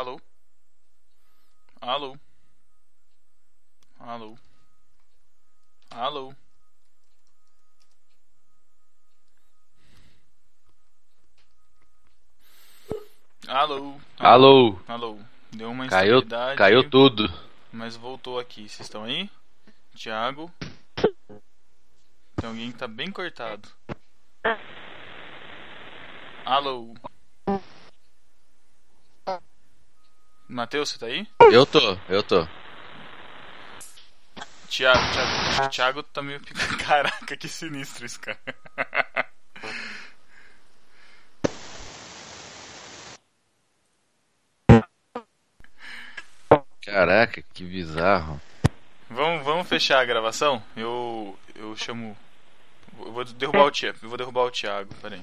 Alô? Alô? Alô? Alô? Alô? Alô? Alô? Deu uma Caiu, instabilidade. caiu tudo. Mas voltou aqui. Vocês estão aí? Thiago? Tem alguém que tá bem cortado. Alô? Matheus, você tá aí? Eu tô, eu tô. Thiago, Thiago, Thiago tá meio. Caraca, que sinistro isso, cara. Caraca, que bizarro. Vamos, vamos fechar a gravação? Eu. Eu chamo. Eu vou derrubar o Thiago. Eu vou derrubar o Thiago, peraí.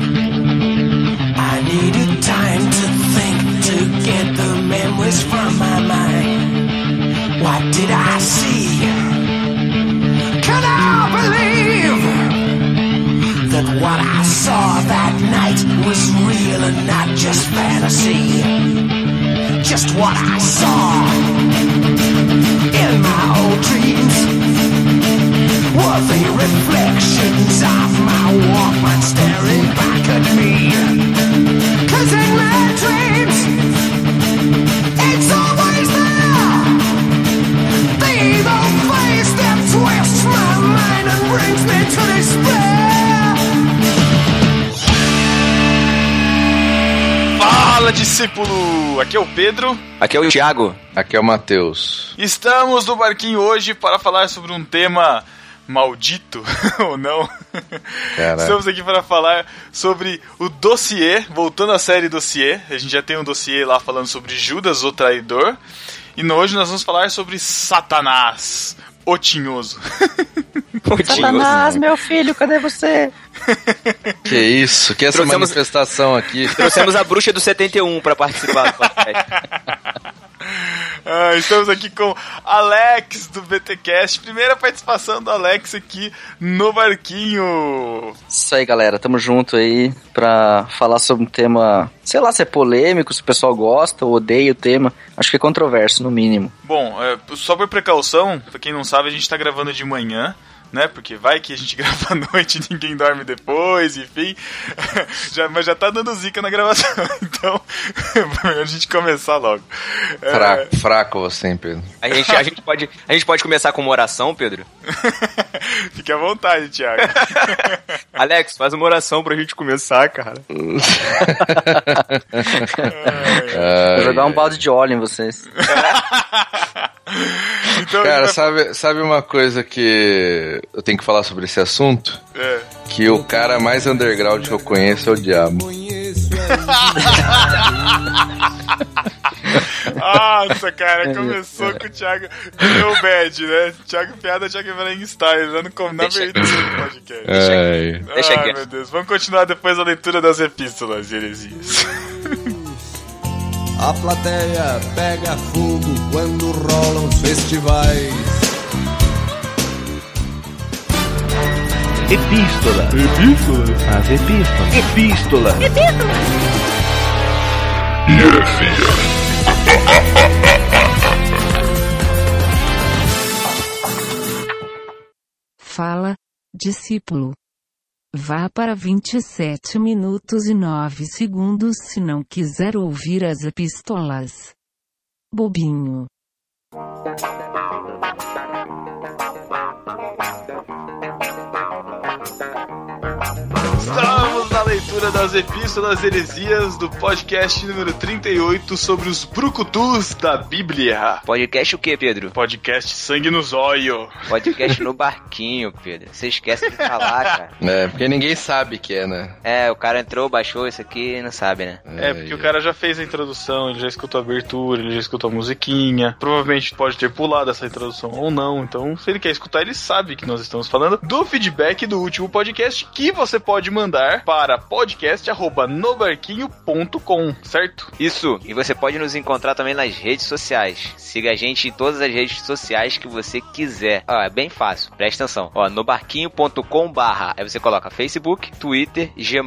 Memories from my mind. What did I see? Can I believe that what I saw that night was real and not just fantasy? Just what I saw in my old dreams were the reflections of my Walkman staring back at me. Fala, discípulo! Aqui é o Pedro. Aqui é o Thiago. Aqui é o Matheus. Estamos no barquinho hoje para falar sobre um tema maldito ou não. Caraca. Estamos aqui para falar sobre o dossiê, voltando à série dossiê. A gente já tem um dossiê lá falando sobre Judas, o traidor. E no- hoje nós vamos falar sobre Satanás, o tinhoso. Satanás, meu filho, cadê você? Que isso? Que essa Trouxemos- manifestação aqui? Trouxemos a bruxa do 71 pra participar do podcast. Ah, estamos aqui com Alex do BTcast, primeira participação do Alex aqui no barquinho. Isso aí, galera. Tamo junto aí pra falar sobre um tema, sei lá se é polêmico, se o pessoal gosta ou odeia o tema. Acho que é controverso, no mínimo. Bom, é, só por precaução, pra quem não sabe, a gente tá gravando de manhã, né? Porque vai que a gente grava à noite e ninguém dorme depois, enfim. já, mas já tá dando zica na gravação, então é melhor a gente começar logo. É, Fraco, fraco você, hein, Pedro? A gente, a, gente pode, a gente pode começar com uma oração, Pedro? Fique à vontade, Thiago. Alex, faz uma oração pra gente começar, cara. Vou jogar um balde de óleo em vocês. Então, Cara, sabe, sabe uma coisa que eu tenho que falar sobre esse assunto? é, Que o cara mais underground que eu conheço é o diabo. Nossa, cara, começou com o Thiago. Virou bad, né? Thiago Piada, Thiago Frankenstein, lá no, na Deixa abertura do podcast. Ai. Deixa Ai, quieto. meu Deus. Vamos continuar depois a leitura das epístolas heresias. A plateia pega fogo quando rolam os festivais. Epístola. Epístola. As epístolas. Epístola. Epístola. Fala, discípulo. Vá para 27 minutos e 9 segundos se não quiser ouvir as epístolas. Bobinho. Das epístolas heresias do podcast número 38 sobre os brucutus da Bíblia. Podcast o quê, Pedro? Podcast Sangue no Zóio. Podcast no barquinho, Pedro. Você esquece de falar, cara. É, porque ninguém sabe que é, né? É, o cara entrou, baixou isso aqui e não sabe, né? É, porque o cara já fez a introdução, ele já escutou a abertura, ele já escutou a musiquinha. Provavelmente pode ter pulado essa introdução ou não. Então, se ele quer escutar, ele sabe que nós estamos falando do feedback do último podcast que você pode mandar para podcast@nobarquinho.com, certo? Isso, e você pode nos encontrar também nas redes sociais. Siga a gente em todas as redes sociais que você quiser. Ó, é bem fácil, presta atenção. Ó, nobarquinho.com barra. Aí você coloca Facebook, Twitter, G+,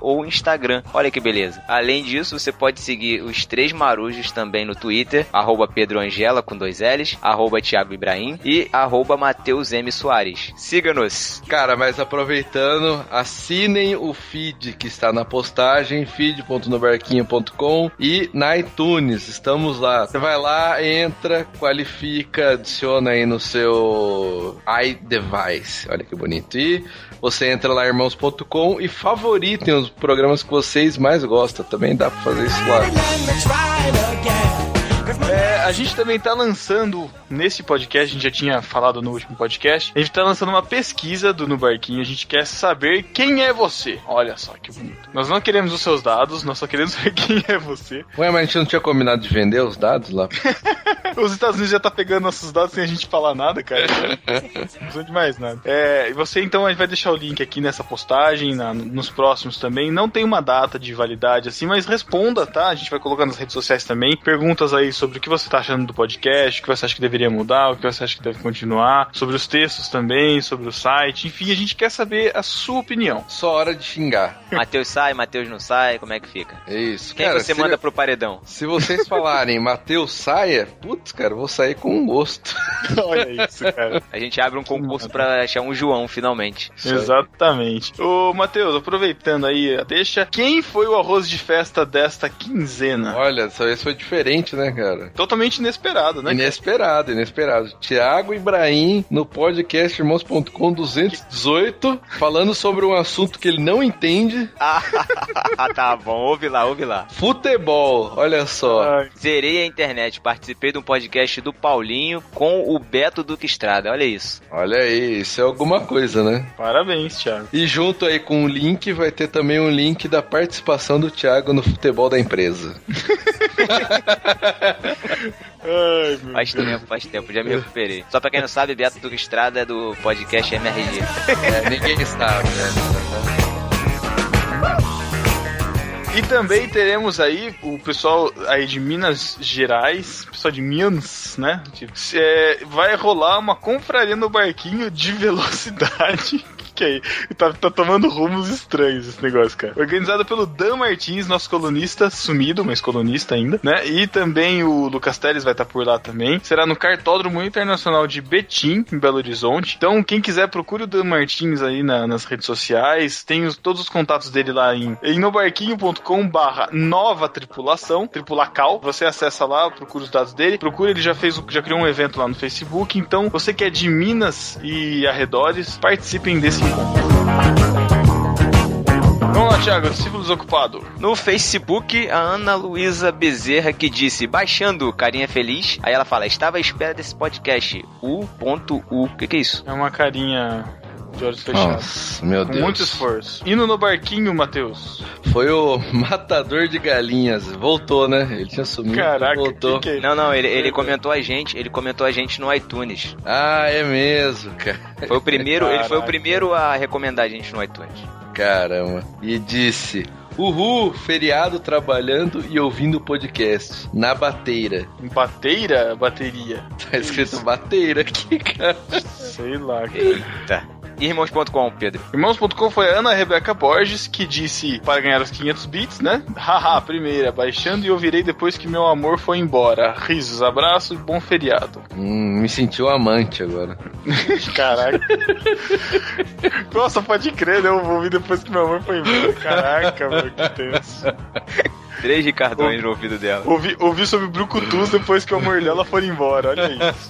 ou Instagram. Olha que beleza. Além disso, você pode seguir os três marujos também no Twitter, arroba Pedro Angela com dois L's, arroba Thiago Ibrahim e arroba Matheus M. Soares. Siga-nos. Cara, mas aproveitando, assinem o feed que está na postagem, feed.nobarquinho.com e na iTunes, estamos lá. Você vai lá, entra, qualifica, adiciona aí no seu iDevice. Olha que bonito. E você entra lá, irmãos.com e favoritem os programas que vocês mais gostam. Também dá pra fazer isso lá. É, a gente também tá lançando nesse podcast, a gente já tinha falado no último podcast, a gente tá lançando uma pesquisa do No Barquinho, a gente quer saber quem é você. Olha só que bonito. Nós não queremos os seus dados, nós só queremos saber quem é você. Ué, mas a gente não tinha combinado de vender os dados lá? Os Estados Unidos já tá pegando nossos dados sem a gente falar nada, cara. Não precisa de mais nada. É, e você então, a gente vai deixar o link aqui nessa postagem, na- nos próximos também. Não tem uma data de validade assim, mas responda, tá? A gente vai colocar nas redes sociais também. Perguntas aí sobre o que você tá achando do podcast, o que você acha que deveria mudar, o que você acha que deve continuar, sobre os textos também, sobre o site. Enfim, a gente quer saber a sua opinião. Só hora de xingar. Matheus sai, Matheus não sai, como é que fica? É isso. Quem Cara, você manda pro paredão? Se vocês falarem Matheus saia, putz, cara, eu vou sair com um gosto. Olha isso, cara. A gente abre um concurso pra achar um João, finalmente. Exatamente. Ô, Matheus, aproveitando aí, deixa. Quem foi o arroz de festa desta quinzena? Olha, dessa vez foi diferente, né, cara? Totalmente inesperado, né? Inesperado, inesperado. Tiago Ibrahim no podcast irmãos.com 218, falando sobre um assunto que ele não entende: Ah, tá bom, ouve lá, ouve lá. futebol. Olha só. Ai, Zerei a internet, participei de um podcast do Paulinho com o Beto Duque Estrada, olha isso. Olha aí, isso é alguma coisa, né? parabéns, Thiago. E junto aí com o link vai ter também um link da participação do Thiago no futebol da empresa. Ai, meu Faz Deus. tempo, faz tempo, já me recuperei. Só pra quem não sabe, Beto Duque Estrada é do podcast MRG. É, ninguém sabe, né? E também teremos aí o pessoal aí de Minas Gerais, pessoal de Minas, né? Tipo, é, vai rolar uma confraria no barquinho de velocidade. Aí, tá, tá tomando rumos estranhos esse negócio, cara. Organizado pelo Dan Martins, nosso colunista sumido, mas colunista ainda, né? E também o Lucas Teles vai estar por lá também. Será no Cartódromo Internacional de Betim, em Belo Horizonte. Então, quem quiser, procure o Dan Martins aí na- nas redes sociais. Tem os- todos os contatos dele lá em, em nobarquinho.com barra nova tripulação, tripulacal. Você acessa lá, procura os dados dele. Procura, ele já fez, já criou um evento lá no Facebook. Então, você que é de Minas e arredores, participem desse. Vamos lá, Thiago, discípulo desocupado. No Facebook, a Ana Luísa Bezerra que disse, baixando, carinha feliz. Aí ela fala, estava à espera desse podcast. U.U. O que, que é isso? É uma carinha de olhos fechados. Nossa, meu Com Deus. muito esforço. Indo no barquinho, Matheus. Foi o matador de galinhas. Voltou, né? Ele tinha sumido. Caraca, voltou. que que é? Não, não, ele, ele comentou a gente, ele comentou a gente no iTunes. Ah, é mesmo, cara. Foi o primeiro, ele foi o Caraca. primeiro a recomendar a gente no iTunes. Caramba. E disse: Uhul, feriado trabalhando e ouvindo o podcast. Na bateira. Bateira? Bateria. Tá escrito bateira aqui, cara. Sei lá. cara. Eita. E irmãos.com, Pedro. Irmãos.com foi a Ana Rebeca Borges que disse para ganhar os 500 bits, né? Haha, primeira, baixando e ouvirei depois que meu amor foi embora. Risos, abraço e bom feriado. Hum, me sentiu amante agora. Caraca. Nossa, pode crer, né? Eu vou ouvir depois que meu amor foi embora. Caraca, mano, que tenso. Três Ricardões no ouvido dela. Ouvi, ouvi sobre Brucutus depois que o amor dela foi embora, olha isso.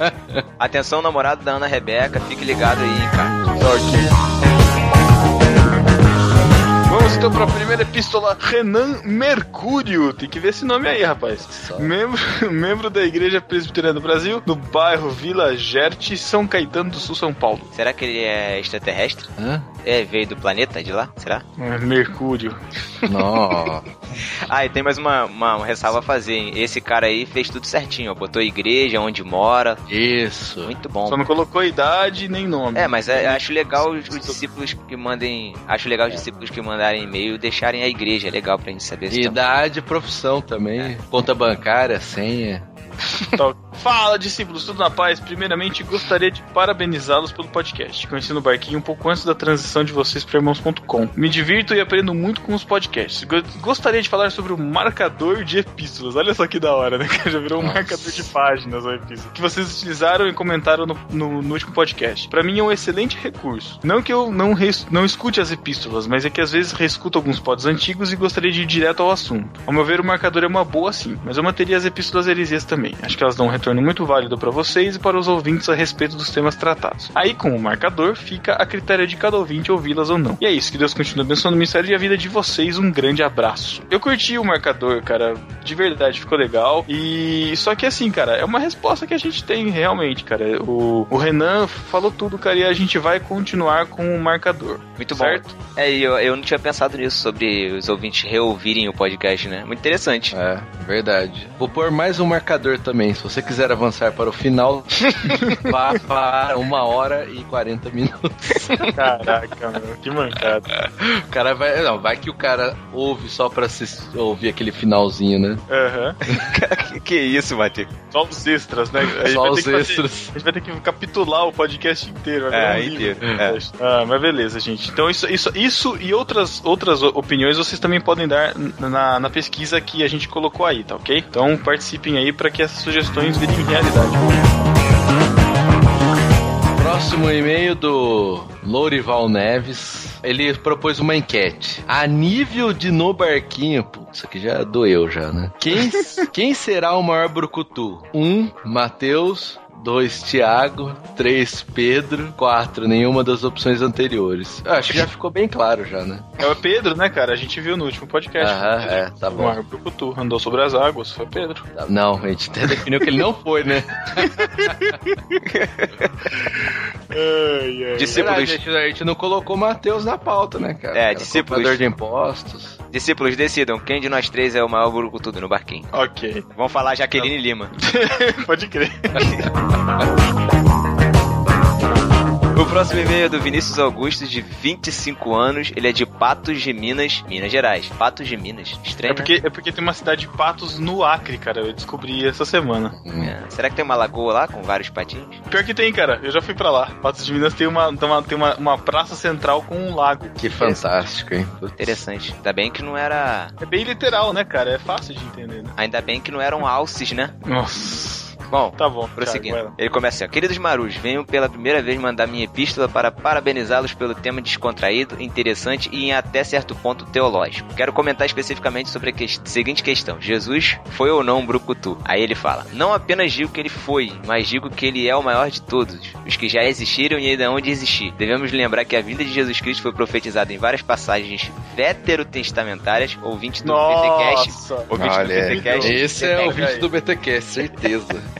Atenção, namorado da Ana Rebeca, fique ligado aí, cara. Vamos então para a primeira epístola. Renan Mercúrio. Tem que ver esse nome aí, rapaz. Membro, membro da Igreja Presbiteriana do Brasil, do bairro Vila Gerte, São Caetano do Sul, São Paulo. Será que ele é extraterrestre? Hã? É, veio do planeta de lá? Será? É, Mercúrio. Nó. Ah, e tem mais uma, uma, uma ressalva a fazer, hein? Esse cara aí fez tudo certinho, ó. Botou igreja, onde mora. Isso. Muito bom. Só não colocou idade nem nome. É, mas é, acho legal os, os discípulos que mandem. Acho legal os discípulos que mandarem e-mail deixarem a igreja. É legal pra gente saber se Idade, profissão também. Conta bancária, senha. Tá. Fala, discípulos, tudo na paz? Primeiramente, gostaria de parabenizá-los pelo podcast. Conheci no barquinho um pouco antes da transição de vocês para irmãos.com. Me divirto e aprendo muito com os podcasts. Go- Gostaria de falar sobre o marcador de epístolas. Olha só que da hora, né? Já virou um marcador de páginas a epístola. Que vocês utilizaram e comentaram no, no- no último podcast. Para mim é um excelente recurso. Não que eu não, res- não escute as epístolas, mas é que às vezes reescuto alguns pods antigos e gostaria de ir direto ao assunto. Ao meu ver, o marcador é uma boa sim, mas eu manteria as epístolas heresias também. Acho que elas dão um retorno muito válido para vocês e para os ouvintes a respeito dos temas tratados. Aí, com o marcador, fica a critério de cada ouvinte ouvi-las ou não. E é isso, que Deus continue abençoando o ministério e a vida de vocês. Um grande abraço. Eu curti o marcador, cara, de verdade, ficou legal. E só que assim, cara, é uma resposta que a gente tem realmente, cara. O, o Renan falou tudo, cara, e a gente vai continuar com o marcador. Muito certo? bom. É, e eu, eu não tinha pensado nisso, sobre os ouvintes reouvirem o podcast, né? Muito interessante. É, verdade. Vou pôr mais um marcador também. Se você quiser avançar para o final, vá para uma hora e 40 minutos. Caraca, meu, que mancada. O cara vai. Não, vai que o cara ouve só pra assistir, ouvir aquele finalzinho, né? Aham. que, que isso, Matheus? Só os extras, né? A gente Só vai ter os que fazer- extras. a gente vai ter que capitular o podcast inteiro. É, inteiro, é. Ah, mas beleza, gente. Então isso, isso, isso e outras, outras opiniões vocês também podem dar na, na pesquisa que a gente colocou aí, tá ok? Então participem aí para que essas sugestões virem realidade. Próximo e-mail do Lourival Neves. Ele propôs uma enquete. A nível de no barquinho, putz, isso aqui já doeu já, né? Quem, quem será o maior brucutu? Um, Matheus. Dois, Tiago. Três, Pedro. Quatro, nenhuma das opções anteriores. Eu acho que já ficou bem claro já, né? É o Pedro, né, cara? A gente viu no último podcast. Aham, é, tá O bom. Mar Brucutu andou sobre as águas, foi Pedro. Não, a gente até definiu que ele não foi, né? Ai, ai. Discípulos, Verdade, a, gente, a gente não colocou Matheus na pauta, né, cara? É, cobrador de impostos. Discípulos, decidam quem de nós três é o maior brucutudo no barquinho. Ok, Vamos falar Jaqueline Lima. pode crer. O próximo e-mail é do Vinícius Augusto, de 25 anos. Ele é de Patos de Minas, Minas Gerais. Patos de Minas. Estranho, É porque, é porque tem uma cidade de patos no Acre, cara. Eu descobri essa semana. né? É. Será que tem uma lagoa lá com vários patinhos? Pior que tem, cara. Eu já fui pra lá. Patos de Minas tem uma, tem uma, tem uma, uma praça central com um lago. Que fantástico, hein? Putz. Interessante. Ainda bem que não era. É bem literal, né, cara? É fácil de entender, né? Ainda bem que não eram alces, né? Nossa. Bom, Tá bom. Prosseguindo. Thiago. Ele começa assim, ó. Queridos Marus, venho pela primeira vez mandar minha epístola para parabenizá-los pelo tema descontraído, interessante e em até certo ponto teológico. Quero comentar especificamente sobre a que- seguinte questão. Jesus foi ou não um brucutu? Aí ele fala, não apenas digo que ele foi, mas digo que ele é o maior de todos, os que já existiram e ainda hão de existir. Devemos lembrar que a vinda de Jesus Cristo foi profetizada em várias passagens veterotestamentárias, ouvinte do BTcast, Nossa. ouvinte do Olha, BTcast, esse é o vídeo do BTQ, certeza.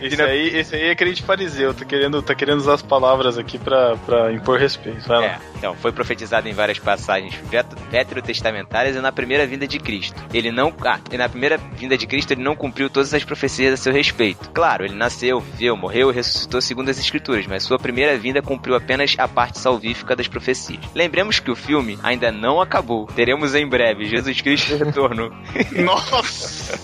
Esse aí, esse aí é crente fariseu. Tá querendo, tá querendo usar as palavras aqui pra, pra impor respeito. Vai lá. É, então, foi profetizado em várias passagens vet- veterotestamentárias e na primeira vinda de Cristo. Ele não. Ah, e na primeira vinda de Cristo ele não cumpriu todas as profecias a seu respeito. Claro, ele nasceu, viveu, morreu e ressuscitou segundo as Escrituras, mas sua primeira vinda cumpriu apenas a parte salvífica das profecias. Lembremos que o filme ainda não acabou. Teremos em breve Jesus Cristo retorno. Nossa!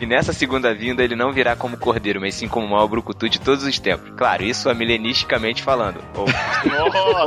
E nessa segunda vinda ele não virá como cordeiro, mas sim como o maior brucutu de todos os tempos. Claro, isso é milenisticamente falando. Ou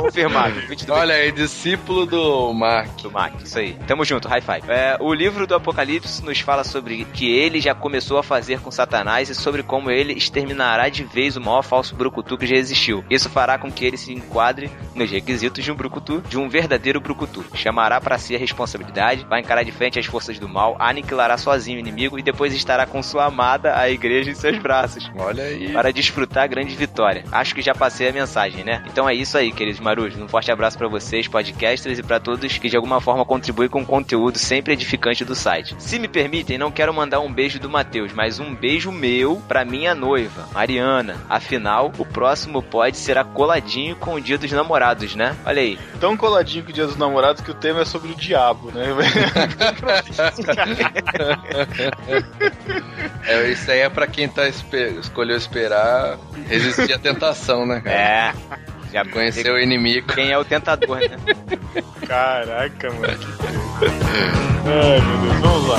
confirmado. 22 Olha aí, discípulo do Mark. do Mac, isso aí. Tamo junto, high five. É, o livro do Apocalipse nos fala sobre que ele já começou a fazer com Satanás e sobre como ele exterminará de vez o maior falso brucutu que já existiu. Isso fará com que ele se enquadre nos requisitos de um brucutu, de um verdadeiro brucutu. Chamará para si a responsabilidade, vai encarar de frente as forças do mal, aniquilará sozinho o inimigo e depois estará com sua amada, a igreja, em seus braços Olha aí. para desfrutar a grande vitória. Acho que já passei a mensagem, né? Então é isso aí, queridos marujos. Um forte abraço pra vocês, podcasters, e pra todos que de alguma forma contribuem com o conteúdo sempre edificante do site. Se me permitem, não quero mandar um beijo do Matheus, mas um beijo meu pra minha noiva, Mariana. Afinal, o próximo pod será coladinho com o Dia dos Namorados, né? Olha aí. Tão coladinho com o Dia dos Namorados que o tema é sobre o diabo, né? É, isso aí é pra quem tá espe- escolheu esperar resistir à tentação, né, cara? É. Já Conhecer o inimigo. quem é o tentador, né? Caraca, mano. Ai, meu Deus, vamos lá.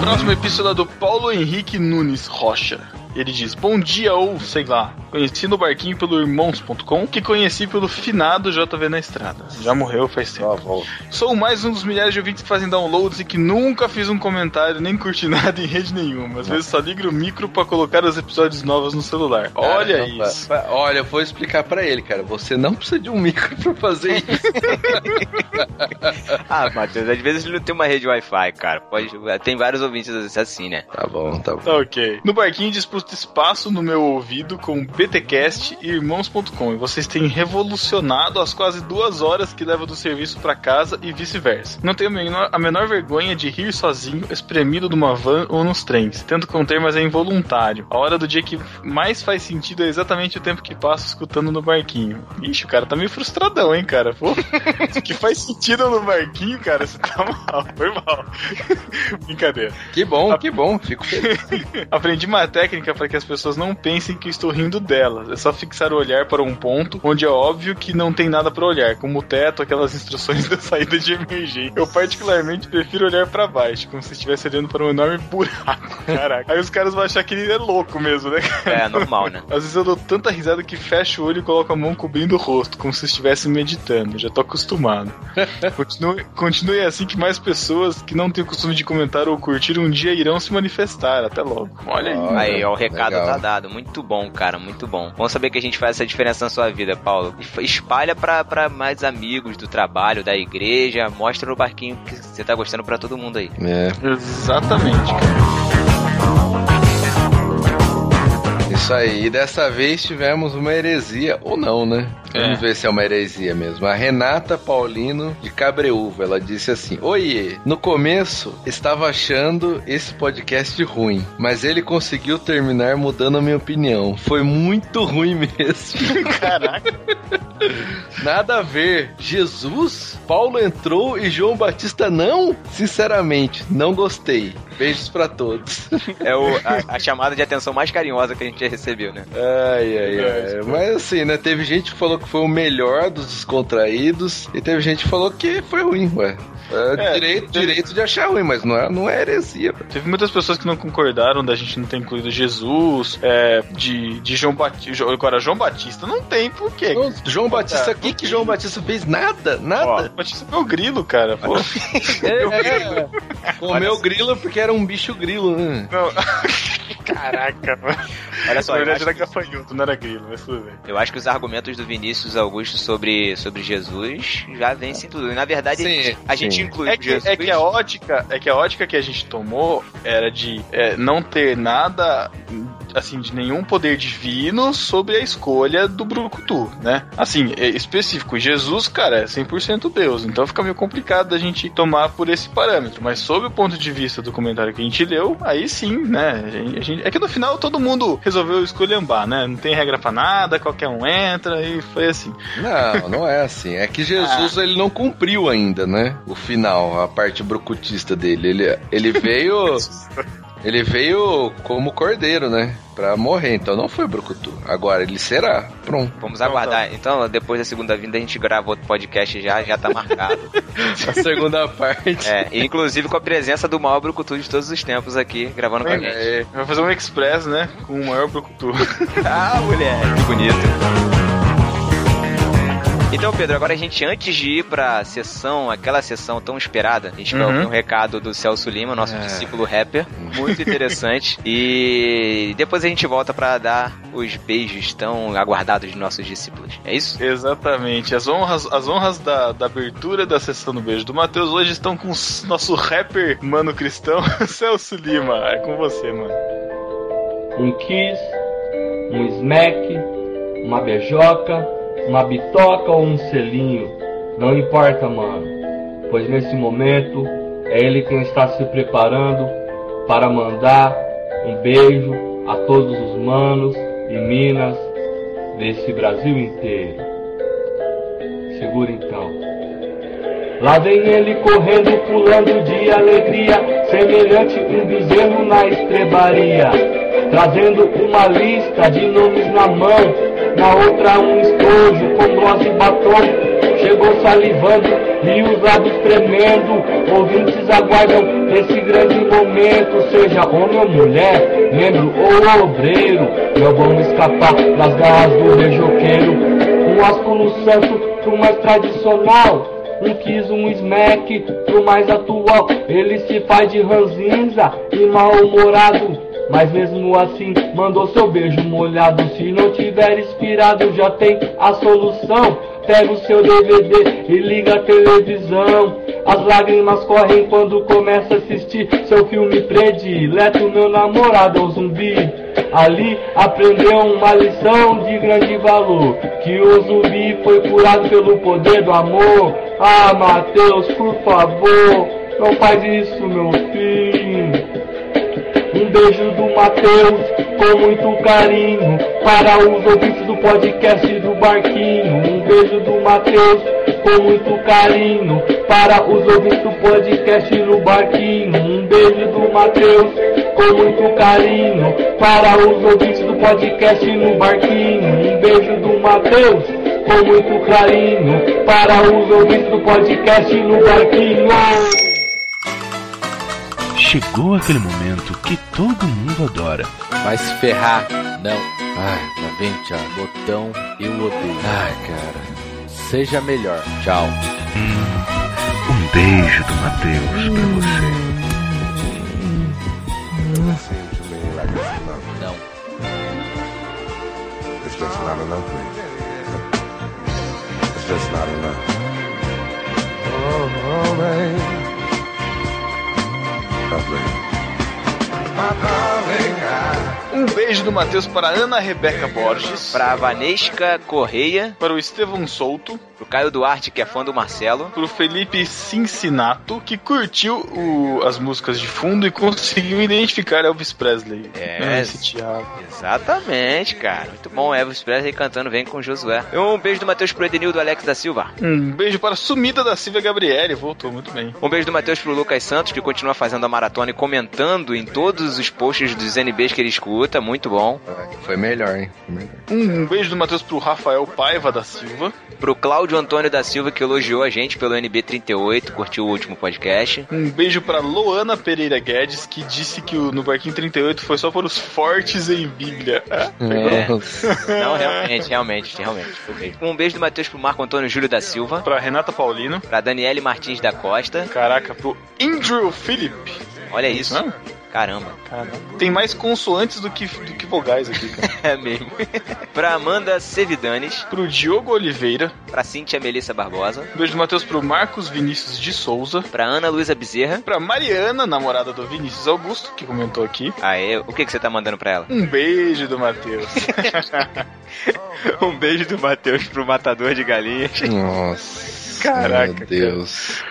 Próxima epístola do Paulo Henrique Nunes Rocha. Ele diz: Bom dia, ou sei lá. Conheci no barquinho pelo irmãos.com, que conheci pelo finado JV na estrada. Já morreu faz tempo. Sou mais um dos milhares de ouvintes que fazem downloads e que nunca fiz um comentário nem curti nada em rede nenhuma. Às vezes só ligo o micro pra colocar os episódios novos no celular. Olha Caramba. isso. Pa- Olha, eu vou explicar pra ele, cara. Você não precisa de um micro pra fazer isso. Ah, Matheus, às vezes ele não tem uma rede Wi-Fi, cara. Pode, tem vários ouvintes assim, né? tá bom, tá bom. Tá ok. No barquinho espaço no meu ouvido com BTcast e irmãos.com. E vocês têm revolucionado as quase duas horas que leva do serviço pra casa e vice-versa. Não tenho a menor, a menor vergonha de rir sozinho, espremido numa van ou nos trens. Tento conter, mas é involuntário. A hora do dia que mais faz sentido é exatamente o tempo que passo escutando no barquinho. Ixi, o cara tá meio frustradão, hein, cara? Pô, que faz sentido no barquinho, cara, você tá mal. Foi mal. Brincadeira. Que bom, que bom. Fico feliz. Aprendi uma técnica para que as pessoas não pensem que estou rindo delas. É só fixar o olhar para um ponto onde é óbvio que não tem nada para olhar, como o teto, aquelas instruções da saída de emergência. Eu particularmente prefiro olhar para baixo, como se estivesse olhando para um enorme buraco. Caraca. Aí os caras vão achar que ele é louco mesmo, né? É, normal, né? Às vezes eu dou tanta risada que fecho o olho e coloco a mão cobrindo o rosto, como se estivesse meditando. Já tô acostumado. Continue, continue assim que mais pessoas que não têm o costume de comentar ou curtir um dia irão se manifestar. Até logo. Olha aí. Aí, ó, o recado legal. tá dado. Muito bom, cara, muito bom. Bom saber que a gente faz essa diferença na sua vida, Paulo. Espalha pra, pra mais amigos do trabalho, da igreja. Mostra no barquinho que você tá gostando pra todo mundo aí. É. Exatamente, cara. Isso aí, e dessa vez tivemos uma heresia, ou não, né? É. Vamos ver se é uma heresia mesmo. A Renata Paulino de Cabreúva, ela disse assim: Oiê, no começo estava achando esse podcast ruim, mas ele conseguiu terminar mudando a minha opinião. Foi muito ruim mesmo. Caraca. Nada a ver. Jesus? Paulo entrou e João Batista não? Sinceramente, não gostei. Beijos pra todos. É o, a, a chamada de atenção mais carinhosa que a gente já recebeu, né? Ai, ai, ai. Mas assim, né? Teve gente que falou que foi o melhor dos descontraídos e teve gente que falou que foi ruim, ué. É, É, direito, teve- direito de achar ruim, mas não é, não é heresia. pô. Teve muitas pessoas que não concordaram da gente não ter incluído Jesus, é, de, de João Batista. Agora, João Batista não tem por quê? Não, João Batista, É, o que que João Batista fez? Nada, nada. Ó, Batista é o grilo, cara. Pô. É, comeu grilo porque era um bicho grilo, né? Não. Caraca, mano. Olha só, Na verdade era gafanhoto, não era grilo, mas tudo bem. eu acho que os argumentos do Vinícius Augusto sobre, sobre Jesus já vencem tudo. E na verdade, Sim, a gente sim. inclui É que, Jesus. é que a ótica, é que a ótica que a gente tomou era de é, não ter nada assim de nenhum poder divino sobre a escolha do Brucutu, né? Assim, é específico, Jesus, cara, é 100% Deus, então fica meio complicado da gente tomar por esse parâmetro, mas sob o ponto de vista do comentário que a gente leu, aí sim, né? A gente- é que no final todo mundo resolveu escolhambar, né? Não tem regra pra nada, qualquer um entra e foi assim. Não, não é assim. É que Jesus ele não cumpriu ainda, né? O final, a parte brucutista dele. Ele, ele veio. Ele veio como cordeiro, né? Pra morrer, então não foi Brucutu. Agora ele será. Pronto. Vamos aguardar. Então, depois da segunda vinda, a gente grava outro podcast já, já tá marcado. A segunda parte. É, inclusive com a presença do maior brucutu de todos os tempos aqui, gravando com a gente. É, Vai fazer um express, né? Com o maior brucutu. Ah, mulher, que bonito. Então, Pedro, agora a gente, antes de ir pra sessão, aquela sessão tão esperada, a gente vai Uhum. ouvir um recado do Celso Lima, nosso discípulo rapper, muito interessante. e depois a gente volta pra dar os beijos tão aguardados de nossos discípulos. É isso? Exatamente. As honras, as honras da, da abertura da sessão do beijo do Matheus hoje estão com o nosso rapper mano cristão, Celso Lima. É com você, mano. um kiss, um smack, uma beijoca, uma bitoca ou um selinho. Não importa, mano, pois nesse momento é ele quem está se preparando para mandar um beijo a todos os manos e minas desse Brasil inteiro. Segura então. Lá vem ele correndo, pulando de alegria, semelhante um bezerro na estrebaria, trazendo uma lista de nomes na mão, na outra um estojo com gloss e batom. Chegou salivando e os lábios tremendo, ouvintes aguardam esse grande momento, seja homem ou mulher, membro ou obreiro, não vão escapar das garras do beijoqueiro. Um no santo pro mais tradicional. Um quis um smack pro mais atual. Ele se faz de ranzinza e mal-humorado. Mas mesmo assim, mandou seu beijo molhado. Se não tiver inspirado, já tem a solução. Pega o seu DVD e liga a televisão. As lágrimas correm quando começa a assistir seu filme predileto. Meu namorado é um zumbi. Ali aprendeu uma lição de grande valor. Que o zumbi foi curado pelo poder do amor. Ah, Mateus, por favor, não faz isso, meu filho. Um beijo do Matheus com muito carinho para os ouvintes do podcast do Barquinho. Um beijo do Matheus com muito carinho para os ouvintes do podcast no Barquinho. Um beijo do Matheus com muito carinho para os ouvintes do podcast no Barquinho. Um beijo do Matheus com muito carinho para os ouvintes do podcast no Barquinho. Chegou aquele momento que todo mundo adora. Vai se ferrar. Não. Ai, lá vem, tchau. Botão, eu odeio. Ai, cara. Seja melhor. Tchau. Um beijo do Matheus pra você. Não. It's just not enough, baby. It's just not enough. Oh, oh, baby. Um beijo do Matheus para Ana Rebeca Borges, Pra Vanesca Correia, para o Estevão Souto, pro Caio Duarte, que é fã do Marcelo. para o Felipe Cincinato, que curtiu o- as músicas de fundo e conseguiu identificar Elvis Presley. É. esse Thiago. Exatamente, cara. Muito bom, Elvis Presley cantando Vem com Josué. Um beijo do Matheus pro Edenildo Alex da Silva. Um beijo para a sumida da Silvia Gabriele, voltou muito bem. Um beijo do Matheus pro Lucas Santos, que continua fazendo a maratona e comentando em todos os posts dos NBs que ele escuta. Muito bom. Foi melhor, hein? Foi melhor. Um beijo do Matheus pro Rafael Paiva da Silva. Pro Cláudio Antônio da Silva, que elogiou a gente pelo NB38, curtiu o último podcast. Um beijo pra Loana Pereira Guedes, que disse que o No Barquinho 38 foi só para os fortes em Bíblia. É. Não, realmente, realmente, realmente. Um beijo do Matheus pro Marco Antônio Júlio da Silva. Pra Renata Paulino. Pra Daniele Martins da Costa. Caraca, pro Andrew Philip. Olha isso. Hã? Caramba. Caraca. Tem mais consoantes do que, do que vogais aqui, cara. É mesmo. pra Amanda Sevidanes. pro Diogo Oliveira. Pra Cíntia Melissa Barbosa. Um beijo do Matheus pro Marcos Vinícius de Souza. Pra Ana Luísa Bezerra. Pra Mariana, namorada do Vinícius Augusto, que comentou aqui. Aê, o que, que você tá mandando pra ela? Um beijo do Matheus. um beijo do Matheus pro Matador de Galinhas. Nossa. Caraca, Meu Deus.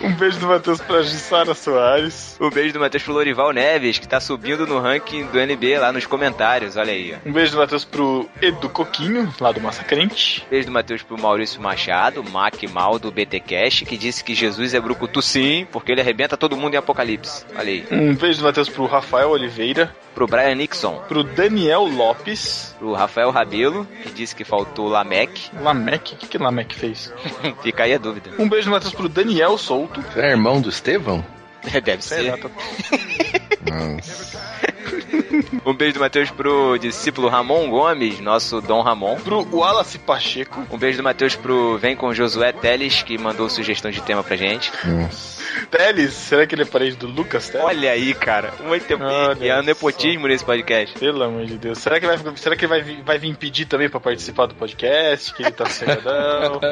Um beijo do Matheus pra Gissara Soares. Um beijo do Matheus pro Lorival Neves, que tá subindo no ranking do NB lá nos comentários, olha aí. Um beijo do Matheus pro Edu Coquinho, lá do Massa Crente. Beijo do Matheus pro Maurício Machado, Mac Mal do BT Cash, que disse que Jesus é brucutu sim, porque ele arrebenta todo mundo em Apocalipse. Olha aí. Um beijo do Matheus pro Rafael Oliveira. Pro Brian Nixon. Pro Daniel Lopes. Pro Rafael Rabelo, que disse que faltou Lamec. Lamec? O que, que Lamec fez? Fica aí a dúvida. Um beijo do Matheus pro Daniel Souto. É irmão do Estevão? Deve Sei lá, ser. tá- Nossa. Um beijo do Matheus pro discípulo Ramon Gomes, nosso Dom Ramon. Pro Wallace Pacheco. Um beijo do Matheus pro Vem com Josué Teles, que mandou sugestão de tema pra gente. Teles, será que ele é parente do Lucas Teles? Olha aí, cara. Muito Olha bem. É nepotismo nesse podcast. Pelo amor de Deus. Será que, vai, será que ele vai, vir- vai vir pedir também pra participar do podcast? Que ele tá sossegadão?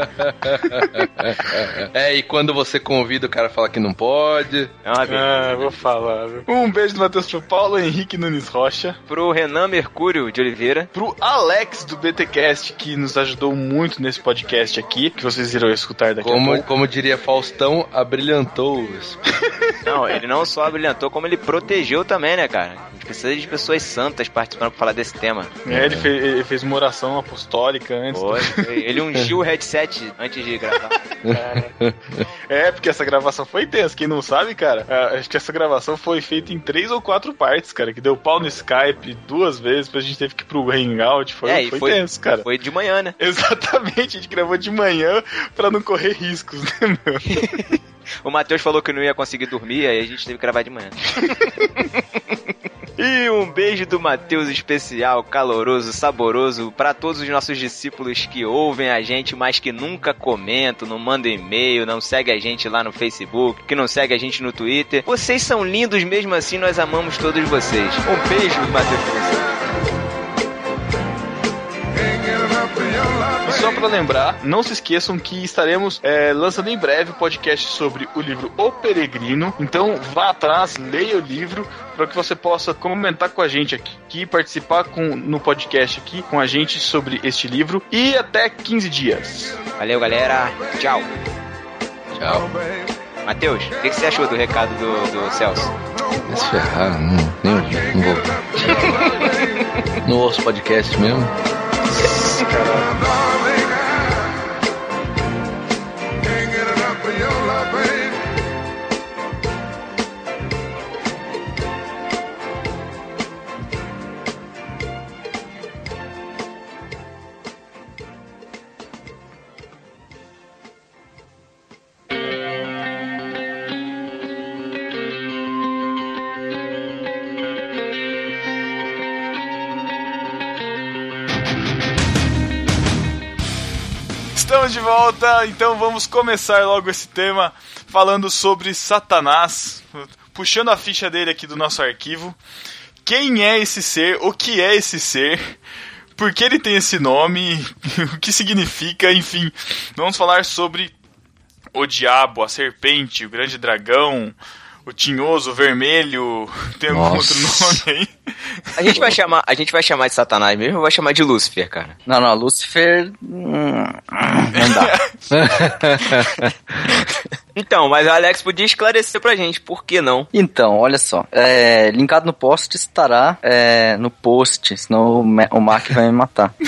É, e quando você convida, o cara fala que não pode. É uma beleza. ah, vou falar. viu? Um beijo do Matheus pro Paulo Henrique Nunes Rocha. Pro Renan Mercúrio de Oliveira. Pro Alex do BTcast, que nos ajudou muito nesse podcast aqui, que vocês irão escutar daqui a Como, pouco. como diria Faustão, abrilhantou. Esse- Não, ele não só brilhantou, como ele protegeu também, né, cara? A gente precisa de pessoas santas participando pra falar desse tema. É, ele, fez, ele fez uma oração apostólica antes. Foi, foi. Ele ungiu o headset antes de gravar. É, porque essa gravação foi tensa. Quem não sabe, cara, ah, acho que essa gravação foi feita em três ou quatro partes, cara. Que deu pau no Skype duas vezes, depois a gente teve que ir pro Hangout. Foi, é, foi, foi, tenso, cara. foi de manhã, né? Exatamente, a gente gravou de manhã pra não correr riscos, né, meu? O Matheus falou que não ia conseguir dormir, aí a gente teve que gravar de manhã. E um beijo do Matheus especial, caloroso, saboroso para todos os nossos discípulos que ouvem a gente, mas que nunca comentam, não mandam e-mail, não segue a gente lá no Facebook, que não segue a gente no Twitter. Vocês são lindos mesmo assim, nós amamos todos vocês. Um beijo, Matheus, pra você. Só pra lembrar, não se esqueçam que estaremos é, lançando em breve o podcast sobre o livro O Peregrino. Então vá atrás, leia o livro para que você possa comentar com a gente aqui, participar com, no podcast aqui com a gente sobre este livro. E até 15 dias. Valeu, galera. Tchau. Tchau. Matheus, o que, que você achou do recado do, do Celso? Vai se ferrar, não, nem ouvi, não vou. não ouço podcast mesmo. Estamos volta, então vamos começar logo esse tema falando sobre Satanás, puxando a ficha dele aqui do nosso arquivo. Quem é esse ser? O que é esse ser? Por que ele tem esse nome? o que significa? Enfim, vamos falar sobre o diabo, a serpente, o grande dragão, o tinhoso, o vermelho. Tem algum Nossa. outro nome aí? A gente vai chamar, a gente vai chamar de Satanás mesmo ou vai chamar de Lúcifer, cara? Não, não, Lucifer. hum, não dá. Então, mas o Alex podia esclarecer pra gente, por que não? Então, olha só. É, linkado no post estará é, no post, senão o, Ma- o Mark vai me matar.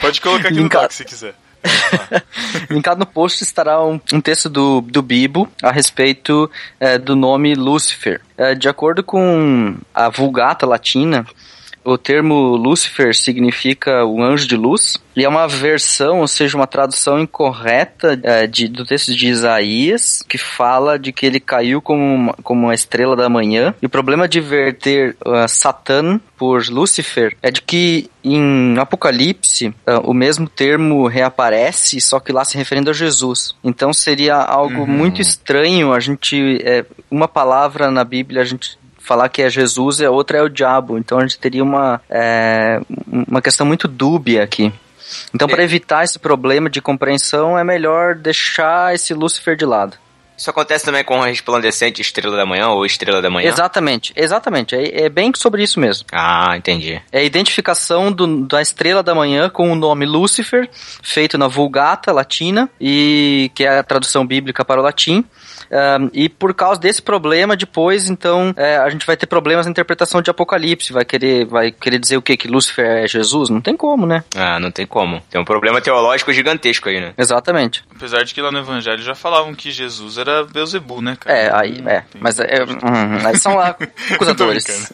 Pode colocar aqui no Linkado. doc se quiser. Linkado no post estará um, um texto do, do Bibo a respeito é, do nome Lúcifer. É, de acordo com a Vulgata Latina, o termo Lúcifer significa o anjo de luz e é uma versão, ou seja, uma tradução incorreta é, de- do texto de Isaías, que fala de que ele caiu como uma, como uma estrela da manhã. E o problema de verter uh, Satã por Lúcifer é de que em Apocalipse ah, o mesmo termo reaparece, só que lá se referindo a Jesus. Então seria algo muito estranho a gente. é, uma palavra na Bíblia a gente falar que é Jesus e a outra é o diabo. Então a gente teria uma, é, uma questão muito dúbia aqui. Então, para evitar esse problema de compreensão, é melhor deixar esse Lúcifer de lado. Isso acontece também com a resplandecente estrela da manhã ou estrela da manhã? Exatamente, exatamente. É, é bem sobre isso mesmo. Ah, entendi. É a identificação do- da estrela da manhã com o nome Lúcifer, feito na Vulgata latina, e que é a tradução bíblica para o latim. Ahn, e por causa desse problema, depois, então, é, a gente vai ter problemas na interpretação de Apocalipse. Vai querer, vai querer dizer o quê? Que Lúcifer é Jesus? Não tem como, né? Ah, não tem como. Tem um problema teológico gigantesco aí, né? Exatamente. Apesar de que lá no Evangelho já falavam que Jesus era Beuzebu, né, cara? É, aí, é. Mas é, hum, aí são lá acusadores.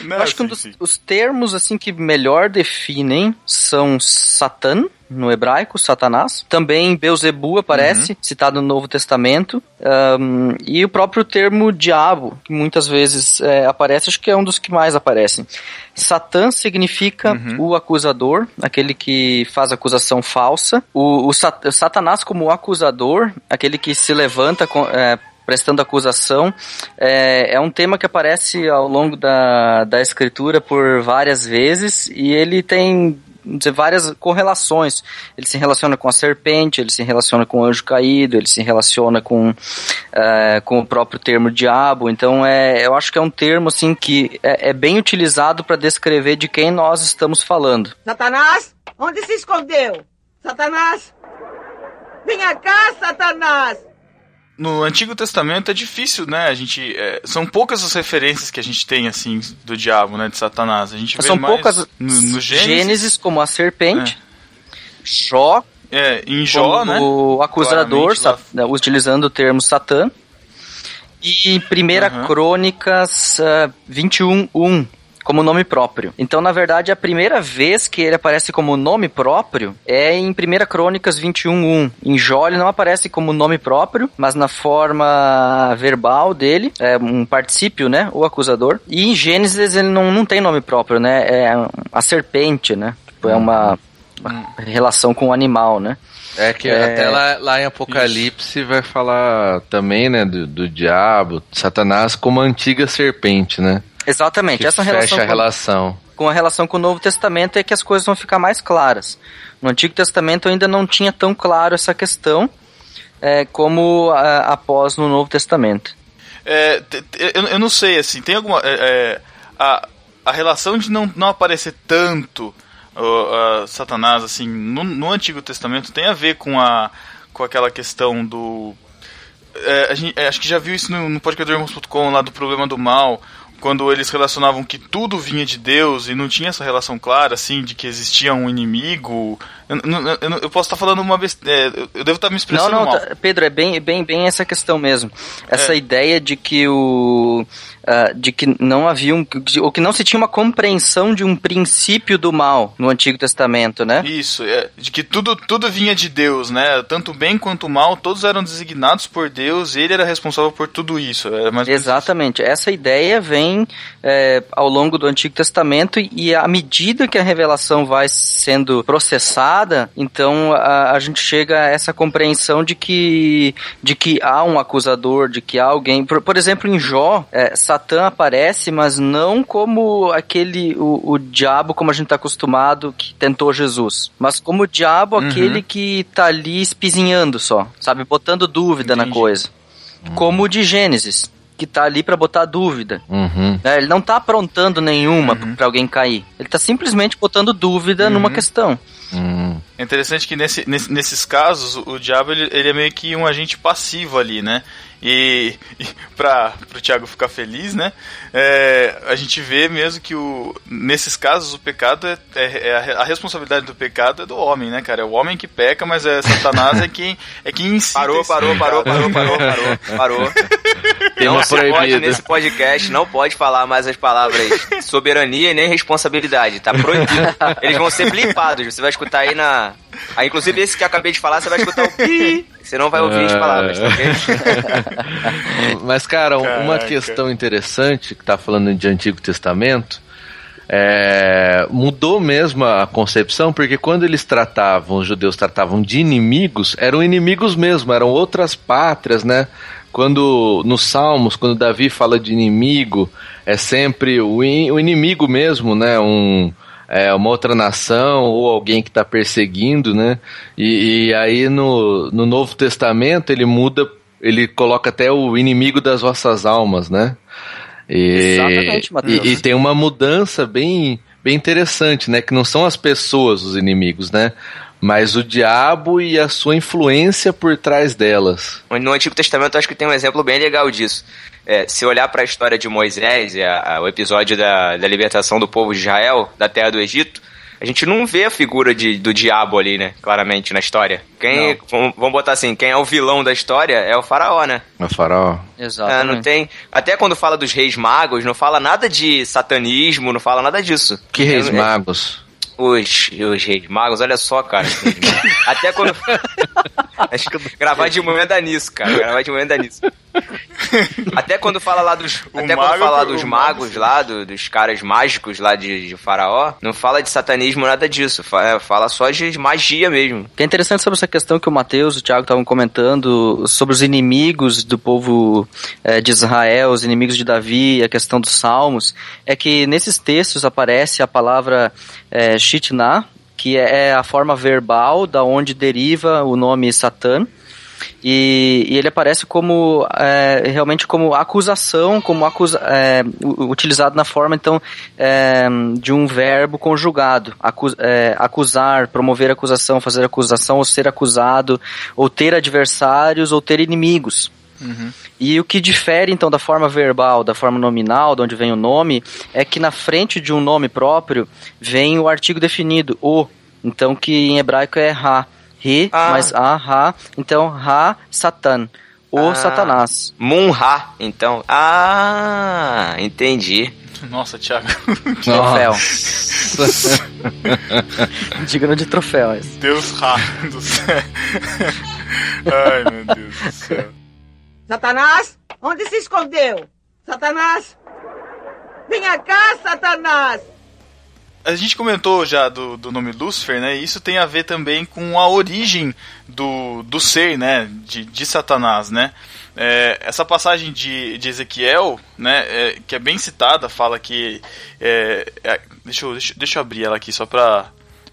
Não, Eu acho que um dos os termos assim que melhor definem são Satã, no hebraico, Satanás. Também Beuzebu aparece, Uhum. citado no Novo Testamento. Ahn, e o próprio termo diabo, que muitas vezes é, aparece, acho que é um dos que mais aparecem. Satã significa Uhum. o acusador, aquele que faz acusação falsa. O, o Sat- Satanás como acusador, aquele que se levanta com, é, prestando acusação, é, é um tema que aparece ao longo da, da escritura por várias vezes e ele tem dizer, várias correlações. Ele se relaciona com a serpente, ele se relaciona com o anjo caído, ele se relaciona com, é, com o próprio termo diabo. Então, é, eu acho que é um termo assim que é, é bem utilizado para descrever de quem nós estamos falando. Satanás, onde se escondeu? Satanás! Venha cá, Satanás! No Antigo Testamento é difícil, né? A gente é, são poucas as referências que a gente tem assim do diabo, né, de Satanás. A gente vê São mais poucas no, no Gênesis, Gênesis, como a serpente, Jó, é, em Jó, como né? o acusador, lá- né, utilizando o termo Satã. E em 1 Aham. Crônicas ah, 21.1, como nome próprio. Então, na verdade, a primeira vez que ele aparece como nome próprio é em 1 Crônicas 21.1. Em Jó ele não aparece como nome próprio, mas na forma verbal dele, é um particípio, né? O acusador. E em Gênesis ele não, não tem nome próprio, né? É a serpente, né? Tipo, é uma, uma relação com o animal, né? É que É. até lá, lá em Apocalipse vai falar também, né, do, do diabo, Satanás como a antiga serpente, né? Exatamente, Que essa fecha relação a com- relação. com a relação com o Novo Testamento é que as coisas vão ficar mais claras. No Antigo Testamento ainda não tinha tão claro essa questão é, como ah, após no Novo Testamento. É, eu, eu não sei, assim, tem alguma. é, é, a, a relação de não, não aparecer tanto a Satanás, assim, no, no Antigo Testamento tem a ver com, a, com aquela questão do. é, a gente, é, acho que já viu isso no, no podcastdormos.com lá do problema do mal, quando eles relacionavam que tudo vinha de Deus e não tinha essa relação clara, assim, de que existia um inimigo. Eu, eu- eu- posso estar falando uma vez. eu eu devo estar me Não, expressando não, mal. tá- Pedro, é bem, bem, bem essa questão mesmo. Essa É. ideia de que o ah, de que não havia um, de- ou que não se tinha uma compreensão de um princípio do mal no Antigo Testamento, né? Isso, é, de que tudo, tudo vinha de Deus, né? Tanto o bem quanto o mal, todos eram designados por Deus e ele era responsável por tudo isso. É Exatamente. Essa ideia vem é, ao longo do Antigo Testamento e à medida que a revelação vai sendo processada, então a, a gente chega a essa compreensão de que, de que há um acusador, de que há alguém. Por, por exemplo, em Jó, é, Satã aparece, mas não como aquele, o, o diabo como a gente está acostumado que tentou Jesus, mas como o diabo Uhum. aquele que tá ali espizinhando só, sabe? Botando dúvida na coisa. Como o de Gênesis, que tá ali pra botar dúvida. Uhum. né? Ele não tá aprontando nenhuma pra alguém cair. Ele tá simplesmente botando dúvida numa questão. Uhum. É interessante que nesse, nesse- nesses casos o, o diabo ele, ele é meio que um agente passivo ali, né? E, e para o Thiago ficar feliz, né? é, a gente vê mesmo que o, nesses casos o pecado é, é- é a, re- a responsabilidade do pecado é do homem, né, cara? É o homem que peca, mas é Satanás é quem é quem incita Parou, esse parou, parou, parou, parou, parou, parou. Tema não se pode nesse podcast, não pode falar mais as palavras soberania e nem responsabilidade, tá proibido. Eles vão ser blipados, você vai escutar aí na... Ah, inclusive esse que eu acabei de falar, você vai escutar o pi, você não vai ouvir as palavras, tá ok? Mas, cara, um- uma Caraca. questão interessante que tá falando de Antigo Testamento é, mudou mesmo a concepção, porque quando eles tratavam, os judeus tratavam de inimigos, eram inimigos mesmo, eram outras pátrias, né? Quando nos Salmos, quando Davi fala de inimigo, é sempre o, in- o inimigo mesmo, né? Um, é, uma outra nação ou alguém que está perseguindo, né? E, e aí no, no Novo Testamento ele muda ele coloca até o inimigo das vossas almas, né? E, Exatamente, Matheus. E, e tem uma mudança bem, bem interessante, né? Que não são as pessoas os inimigos, né? Mas o diabo e a sua influência por trás delas. No Antigo Testamento, eu acho que tem um exemplo bem legal disso. É, se olhar para a história de Moisés, e a- a- o episódio da, da libertação do povo de Israel, da terra do Egito, a gente não vê a figura de- do diabo ali, né? Claramente na história. Quem, vamos, vamos botar assim, quem é o vilão da história é o faraó, né? O faraó. Ah, não tem. Até quando fala dos reis magos, não fala nada de satanismo, não fala nada disso. Que reis É- magos? Os, os reis magos, olha só, cara. Até quando. Acho que gravar de manhã dá nisso, cara. Gravar de manhã dá nisso. Até quando fala lá dos. até quando mago- fala dos mago, magos lá, do- dos caras mágicos lá de, de Faraó, não fala de satanismo, nada disso. Fa- Fala só de magia mesmo. O que é interessante sobre essa questão que o Mateus e o Thiago estavam comentando sobre os inimigos do povo eh, de Israel, os inimigos de Davi, a questão dos salmos, é que nesses textos aparece a palavra eh, Shitna, que é a forma verbal da onde deriva o nome Satã. E, e ele aparece como é, realmente como acusação, como acusa, é, utilizado na forma então é, de um verbo conjugado, é, acusar, promover acusação, fazer acusação, ou ser acusado, ou ter adversários, ou ter inimigos. E o que difere então da forma verbal, da forma nominal, de onde vem o nome, é que na frente de um nome próprio vem o artigo definido, o. Então que em hebraico é ra. Ri, Ah. mas a, ra. Então ra, satan. O Ah. satanás. Munra, então. Ah, entendi. Nossa, Thiago. Troféu. Digno de troféu. esse. Deus Ra do céu. Ai, meu Deus do céu. Satanás, onde se escondeu? Satanás! Venha cá, Satanás! A gente comentou já do, do nome Lúcifer, né? E isso tem a ver também com a origem do, do ser, né? De, de Satanás, né? É, essa passagem de, de Ezequiel, né? é, que é bem citada, fala que. é, é, deixa, eu, deixa, deixa eu abrir ela aqui só pra,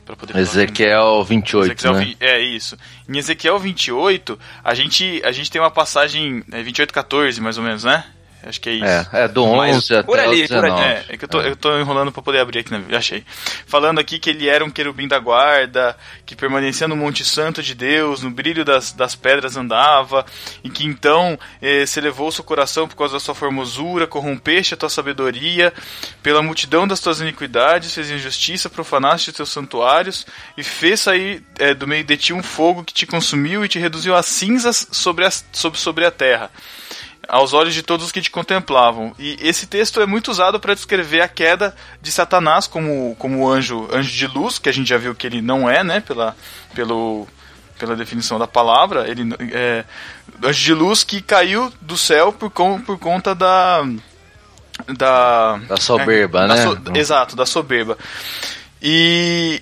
pra poder falar. Ezequiel 28, Ezequiel né? É isso. Em Ezequiel 28, a gente, a gente tem uma passagem. É 28, 14, mais ou menos, né? Acho que é isso. É, é do 11 até por ali, por ali. 19. É, é que eu tô, eu tô enrolando pra poder abrir aqui, né? achei. Falando aqui que ele era um querubim da guarda, que permanecia no Monte Santo de Deus, no brilho das, das pedras andava, e que então eh, se elevou o seu coração por causa da sua formosura, corrompeste a tua sabedoria, pela multidão das tuas iniquidades, fez injustiça, profanaste os teus santuários, e fez sair eh, do meio de ti um fogo que te consumiu e te reduziu a cinzas sobre, as, sobre, sobre a terra aos olhos de todos os que te contemplavam. E esse texto é muito usado para descrever a queda de Satanás como, como anjo, anjo de luz, que a gente já viu que ele não é, né, pela, pelo, pela definição da palavra, ele é anjo de luz que caiu do céu por, con- por conta da da Da soberba, é, da né? so- exato, da soberba. E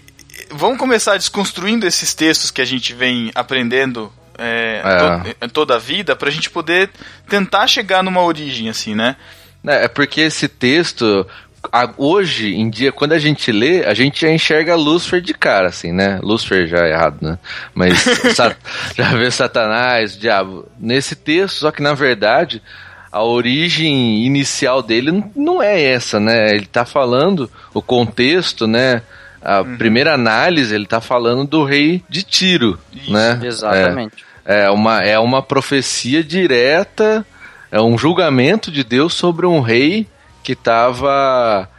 vamos começar desconstruindo esses textos que a gente vem aprendendo é, É. to- toda a vida pra gente poder tentar chegar numa origem assim, né? É, é porque esse texto, a- hoje em dia, quando a gente lê, a gente já enxerga Lúcifer de cara, assim, né? Lúcifer já é errado, né? Mas já vê Satanás, diabo. Nesse texto, só que na verdade, a origem inicial dele não é essa, né? Ele tá falando, o contexto, né? A primeira análise, ele tá falando do rei de Tiro, né? Exatamente. É, é uma, é uma profecia direta, é um julgamento de Deus sobre um rei que estava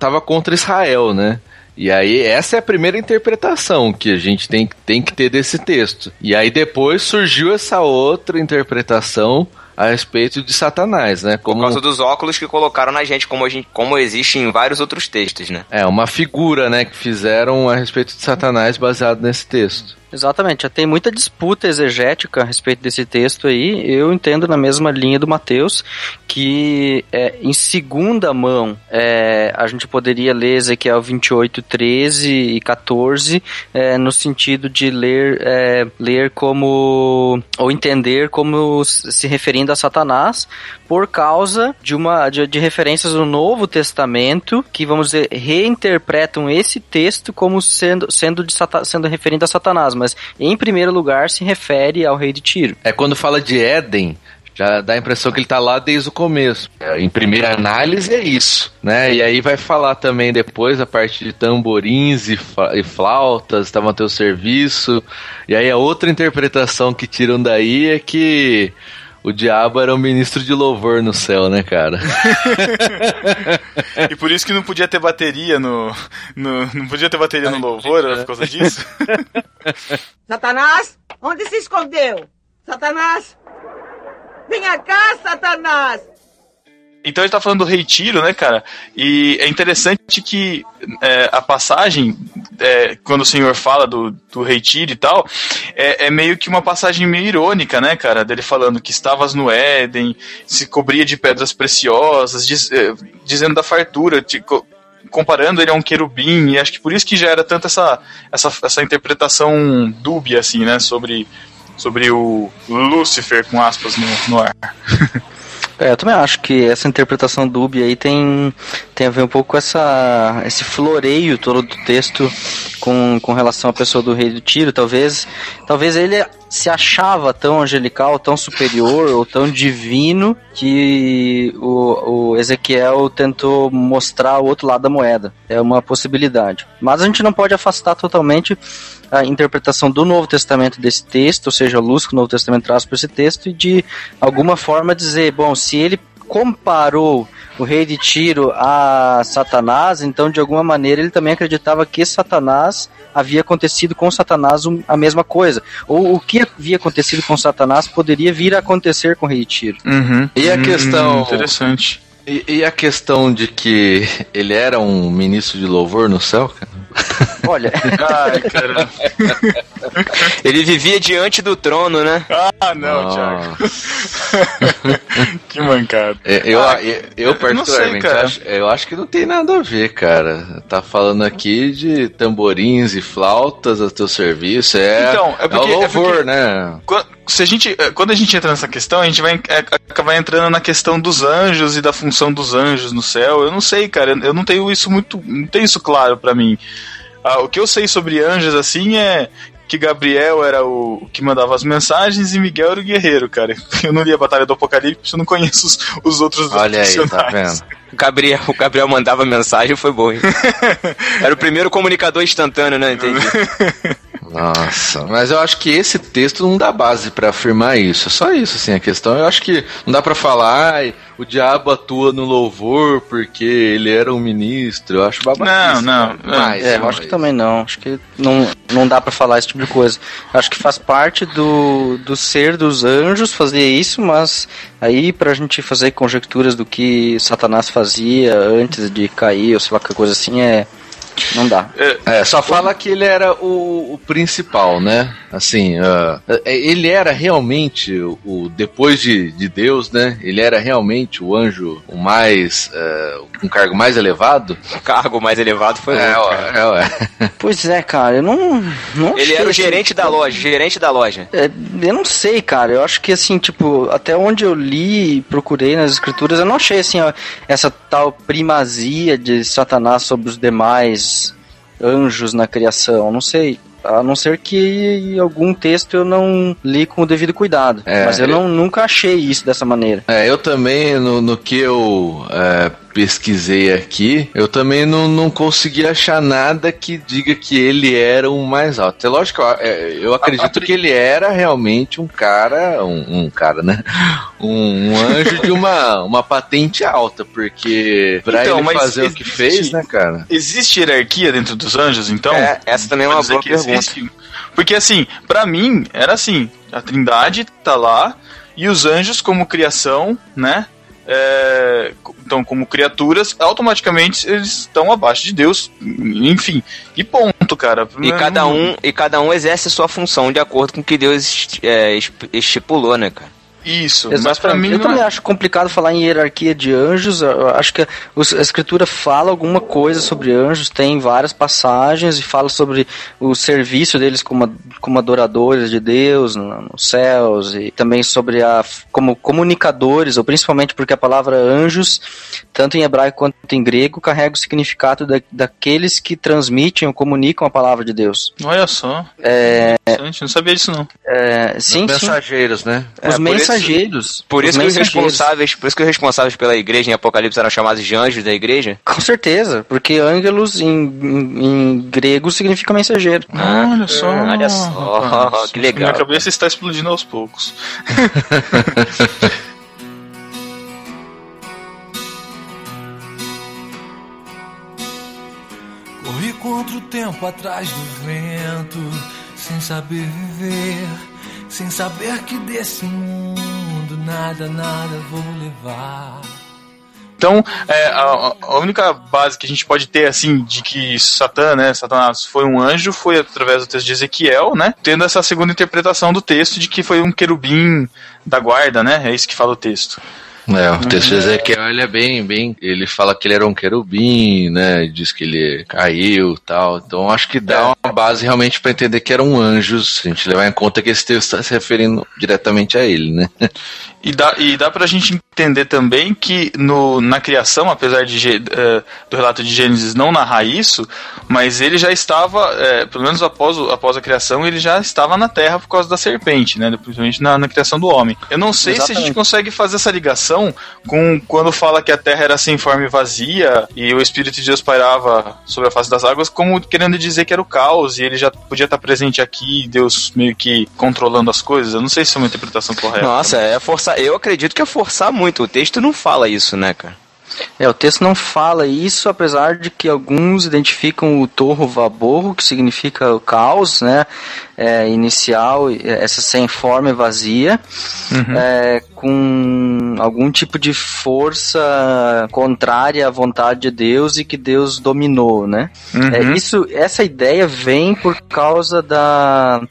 tava contra Israel, né? E aí, essa é a primeira interpretação que a gente tem, tem que ter desse texto. E aí, depois surgiu essa outra interpretação a respeito de Satanás, né? Como Por causa dos óculos que colocaram na gente, como, a gente, como existe em vários outros textos, né? é uma figura, né, que fizeram a respeito de Satanás baseado nesse texto. Exatamente, já tem muita disputa exegética a respeito desse texto aí. Eu entendo na mesma linha do Mateus que é, em segunda mão é, a gente poderia ler Ezequiel 28, 13 e 14 é, no sentido de ler, é, ler como ou entender como se referindo a Satanás por causa de uma de, de referências do Novo Testamento que vamos dizer reinterpretam esse texto como sendo sendo de sendo referindo a Satanás, mas em primeiro lugar se refere ao rei de Tiro. É quando fala de Éden, já dá a impressão que ele tá lá desde o começo. É, Em primeira análise é isso, né? E aí vai falar também depois a parte de tamborins e, e flautas, estavam a teu serviço. E aí a outra interpretação que tiram daí é que o diabo era o ministro de louvor no céu, né, cara? E por isso que não podia ter bateria no. no- não podia ter bateria no louvor, era por causa disso? Satanás, onde se escondeu? Satanás! Venha cá, Satanás! Então ele tá falando do rei Tiro, né, cara? E é interessante que é, a passagem, é, quando o senhor fala do, do rei Tiro e tal, é, é meio que uma passagem meio irônica, né, cara? Dele falando que estavas no Éden, se cobria de pedras preciosas, diz- é, dizendo da fartura, co- comparando ele a um querubim, e acho que por isso que já era tanto essa, essa, essa interpretação dúbia, assim, né, sobre, sobre o Lúcifer, com aspas, no, no ar. É, eu também acho que essa interpretação dúbia aí tem, tem a ver um pouco com essa, esse floreio todo do texto com, com relação à pessoa do rei do tiro. Talvez, talvez ele se achava tão angelical, tão superior ou tão divino que o, o Ezequiel tentou mostrar o outro lado da moeda. É uma possibilidade. Mas a gente não pode afastar totalmente a interpretação do Novo Testamento desse texto, ou seja, a luz que o Novo Testamento traz para esse texto, e de alguma forma dizer, bom, se ele comparou o rei de Tiro a Satanás, então de alguma maneira ele também acreditava que Satanás havia acontecido com Satanás a mesma coisa. Ou o que havia acontecido com Satanás poderia vir a acontecer com o rei de Tiro. E a Hum, questão. Interessante. E, e a questão de que ele era um ministro de louvor no céu, cara? Olha. Ai, caramba. Ele vivia diante do trono, né? Ah, não, Thiago. que mancada. É, Eu, Ah, eu, eu eu sei, particularmente, cara. acho, eu acho que não tem nada a ver, cara. Tá falando aqui de tamborins e flautas a teu serviço. É, Então, é porque- o é louvor, porque- né? Quan- Se a gente, eh, quando a gente entra nessa questão, a gente vai eh, acabar entrando na questão dos anjos e da função dos anjos no céu. Eu não sei, cara. Eu não tenho isso muito. Não tenho isso claro pra mim. Ah, o que eu sei sobre anjos, assim, é que Gabriel era o que mandava as mensagens e Miguel era o guerreiro, cara. Eu não li a Batalha do Apocalipse, eu não conheço os, os outros Olha aí, tá vendo? O Gabriel, o Gabriel mandava mensagem, foi bom, hein? Era o primeiro comunicador instantâneo, né? Entendi. Nossa, mas eu acho que esse texto não dá base pra afirmar isso. É só isso, assim, a questão. Eu acho que não dá pra falar, o diabo atua no louvor porque ele era um ministro. Eu acho babaquice. Não, não, Mas, É, eu acho que também não. Acho que não, não dá pra falar esse tipo de coisa. Acho que faz parte do, do ser dos anjos fazer isso, mas aí pra gente fazer conjecturas do que Satanás fazia antes de cair, ou sei lá, qualquer coisa assim, é. Não dá. É, só fala que ele era o, o principal, né? Assim, é, ele era realmente o, o- depois de, de Deus, né? Ele era realmente o anjo o mais ah, um cargo mais elevado. O cargo mais elevado foi é, outro, é, ué. Pois é, cara, eu não. não Ele era o gerente da loja, gerente da loja. É, eu não sei, cara. Eu acho que assim, tipo, até onde eu li e procurei nas escrituras, eu não achei assim, ó, essa tal primazia de Satanás sobre os demais anjos na criação. Não sei. A não ser que em algum texto eu não li com o devido cuidado. É, Mas eu não, nunca achei isso dessa maneira. É, eu também, no, no que eu é, pesquisei aqui, eu também não, não consegui achar nada que diga que ele era o mais alto. É lógico, eu, é, eu acredito que ele era realmente um cara, um, um cara, né? Um, um anjo de uma, uma patente alta, porque pra Então, ele fazer o que existe- fez, né, cara? Existe hierarquia dentro dos anjos, então? É, essa também é uma boa pergunta. existe? Porque assim, pra mim, era assim, a trindade tá lá, e os anjos como criação, né? É, então, como criaturas, automaticamente eles estão abaixo de Deus, enfim. E ponto, cara. E Não- cada um, e cada um exerce a sua função de acordo com o que Deus é, estipulou, né, cara? Isso, mas pra mim eu não também é- acho complicado falar em hierarquia de anjos. Eu acho que os- a escritura fala alguma coisa sobre anjos, tem várias passagens e fala sobre o serviço deles como, como adoradores de Deus no- nos céus e também sobre a como comunicadores, ou principalmente porque a palavra anjos, tanto em hebraico quanto em grego, carrega o significado da, daqueles que transmitem ou comunicam a palavra de Deus. Olha só. É, Interessante, não sabia disso não. é, sim, sim. mensageiros, né? Os É, mensageiros. Por isso que os mensageiros. responsáveis, por isso que os responsáveis pela igreja em Apocalipse eram chamados de anjos da igreja. Com certeza, porque ângelos em, em, em grego significa mensageiro. Olha só. olha só, que legal. Minha cabeça está explodindo aos poucos. Corri contra o tempo atrás do vento, sem saber viver, sem saber que desse mundo nada, nada vou levar. Então, é, a, a única base que a gente pode ter, assim, de que Satã, né, Satanás foi um anjo, foi através do texto de Ezequiel, né, tendo essa segunda interpretação do texto de que foi um querubim da guarda, né, é isso que fala o texto. É, o texto de Ezequiel ele é bem, bem. Ele fala que ele era um querubim, né? Diz que ele caiu e tal. Então acho que dá uma base realmente para entender que eram anjos. Se a gente levar em conta que esse texto está se referindo diretamente a ele, né? E dá, e dá pra gente entender também que no, na criação, apesar de, eh, do relato de Gênesis não narrar isso, mas ele já estava, eh, pelo menos após, após a criação, ele já estava na Terra por causa da serpente, né? Principalmente na, na criação do homem. Eu não sei se a gente Exatamente. consegue fazer essa ligação com quando fala que a Terra era sem forma e vazia e o Espírito de Deus pairava sobre a face das águas, como querendo dizer que era o caos e ele já podia estar presente aqui, Deus meio que controlando as coisas. Eu não sei se é uma interpretação correta. Nossa, é forçar. Eu acredito que é forçar muito. O texto não fala isso, né, cara? É, o texto não fala isso, apesar de que alguns identificam o torro vaborro, que significa o caos, né? É, inicial, e- essa sem forma e vazia, é, com algum tipo de força contrária à vontade de Deus e que Deus dominou, né? Uhum. É, isso, essa ideia vem por causa da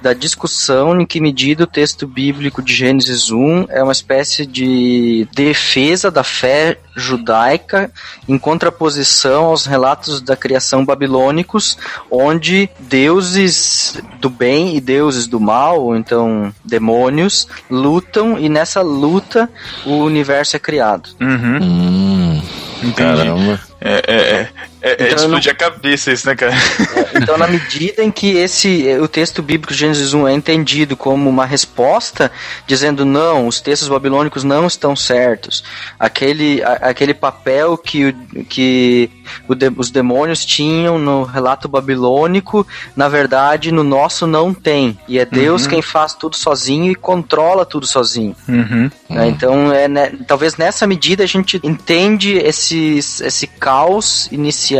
da discussão em que medida o texto bíblico de Gênesis 1 é uma espécie de defesa da fé judaica em contraposição aos relatos da criação babilônicos, onde deuses do bem e deuses do mal, ou então demônios, lutam e nessa luta o universo é criado. Uhum. Hum, Entendi. caramba. É, é, é, é, é Então, eu não- explodir a cabeça isso, né, cara? Então, na medida em que esse o texto bíblico de Gênesis 1 é entendido como uma resposta, dizendo não, os textos babilônicos não estão certos, aquele, a- aquele papel que, que o de- os demônios tinham no relato babilônico, na verdade, no nosso não tem. E é Deus Uhum. quem faz tudo sozinho e controla tudo sozinho. Uhum. né? Então, é, né, talvez nessa medida a gente entende esse, esse caos inicial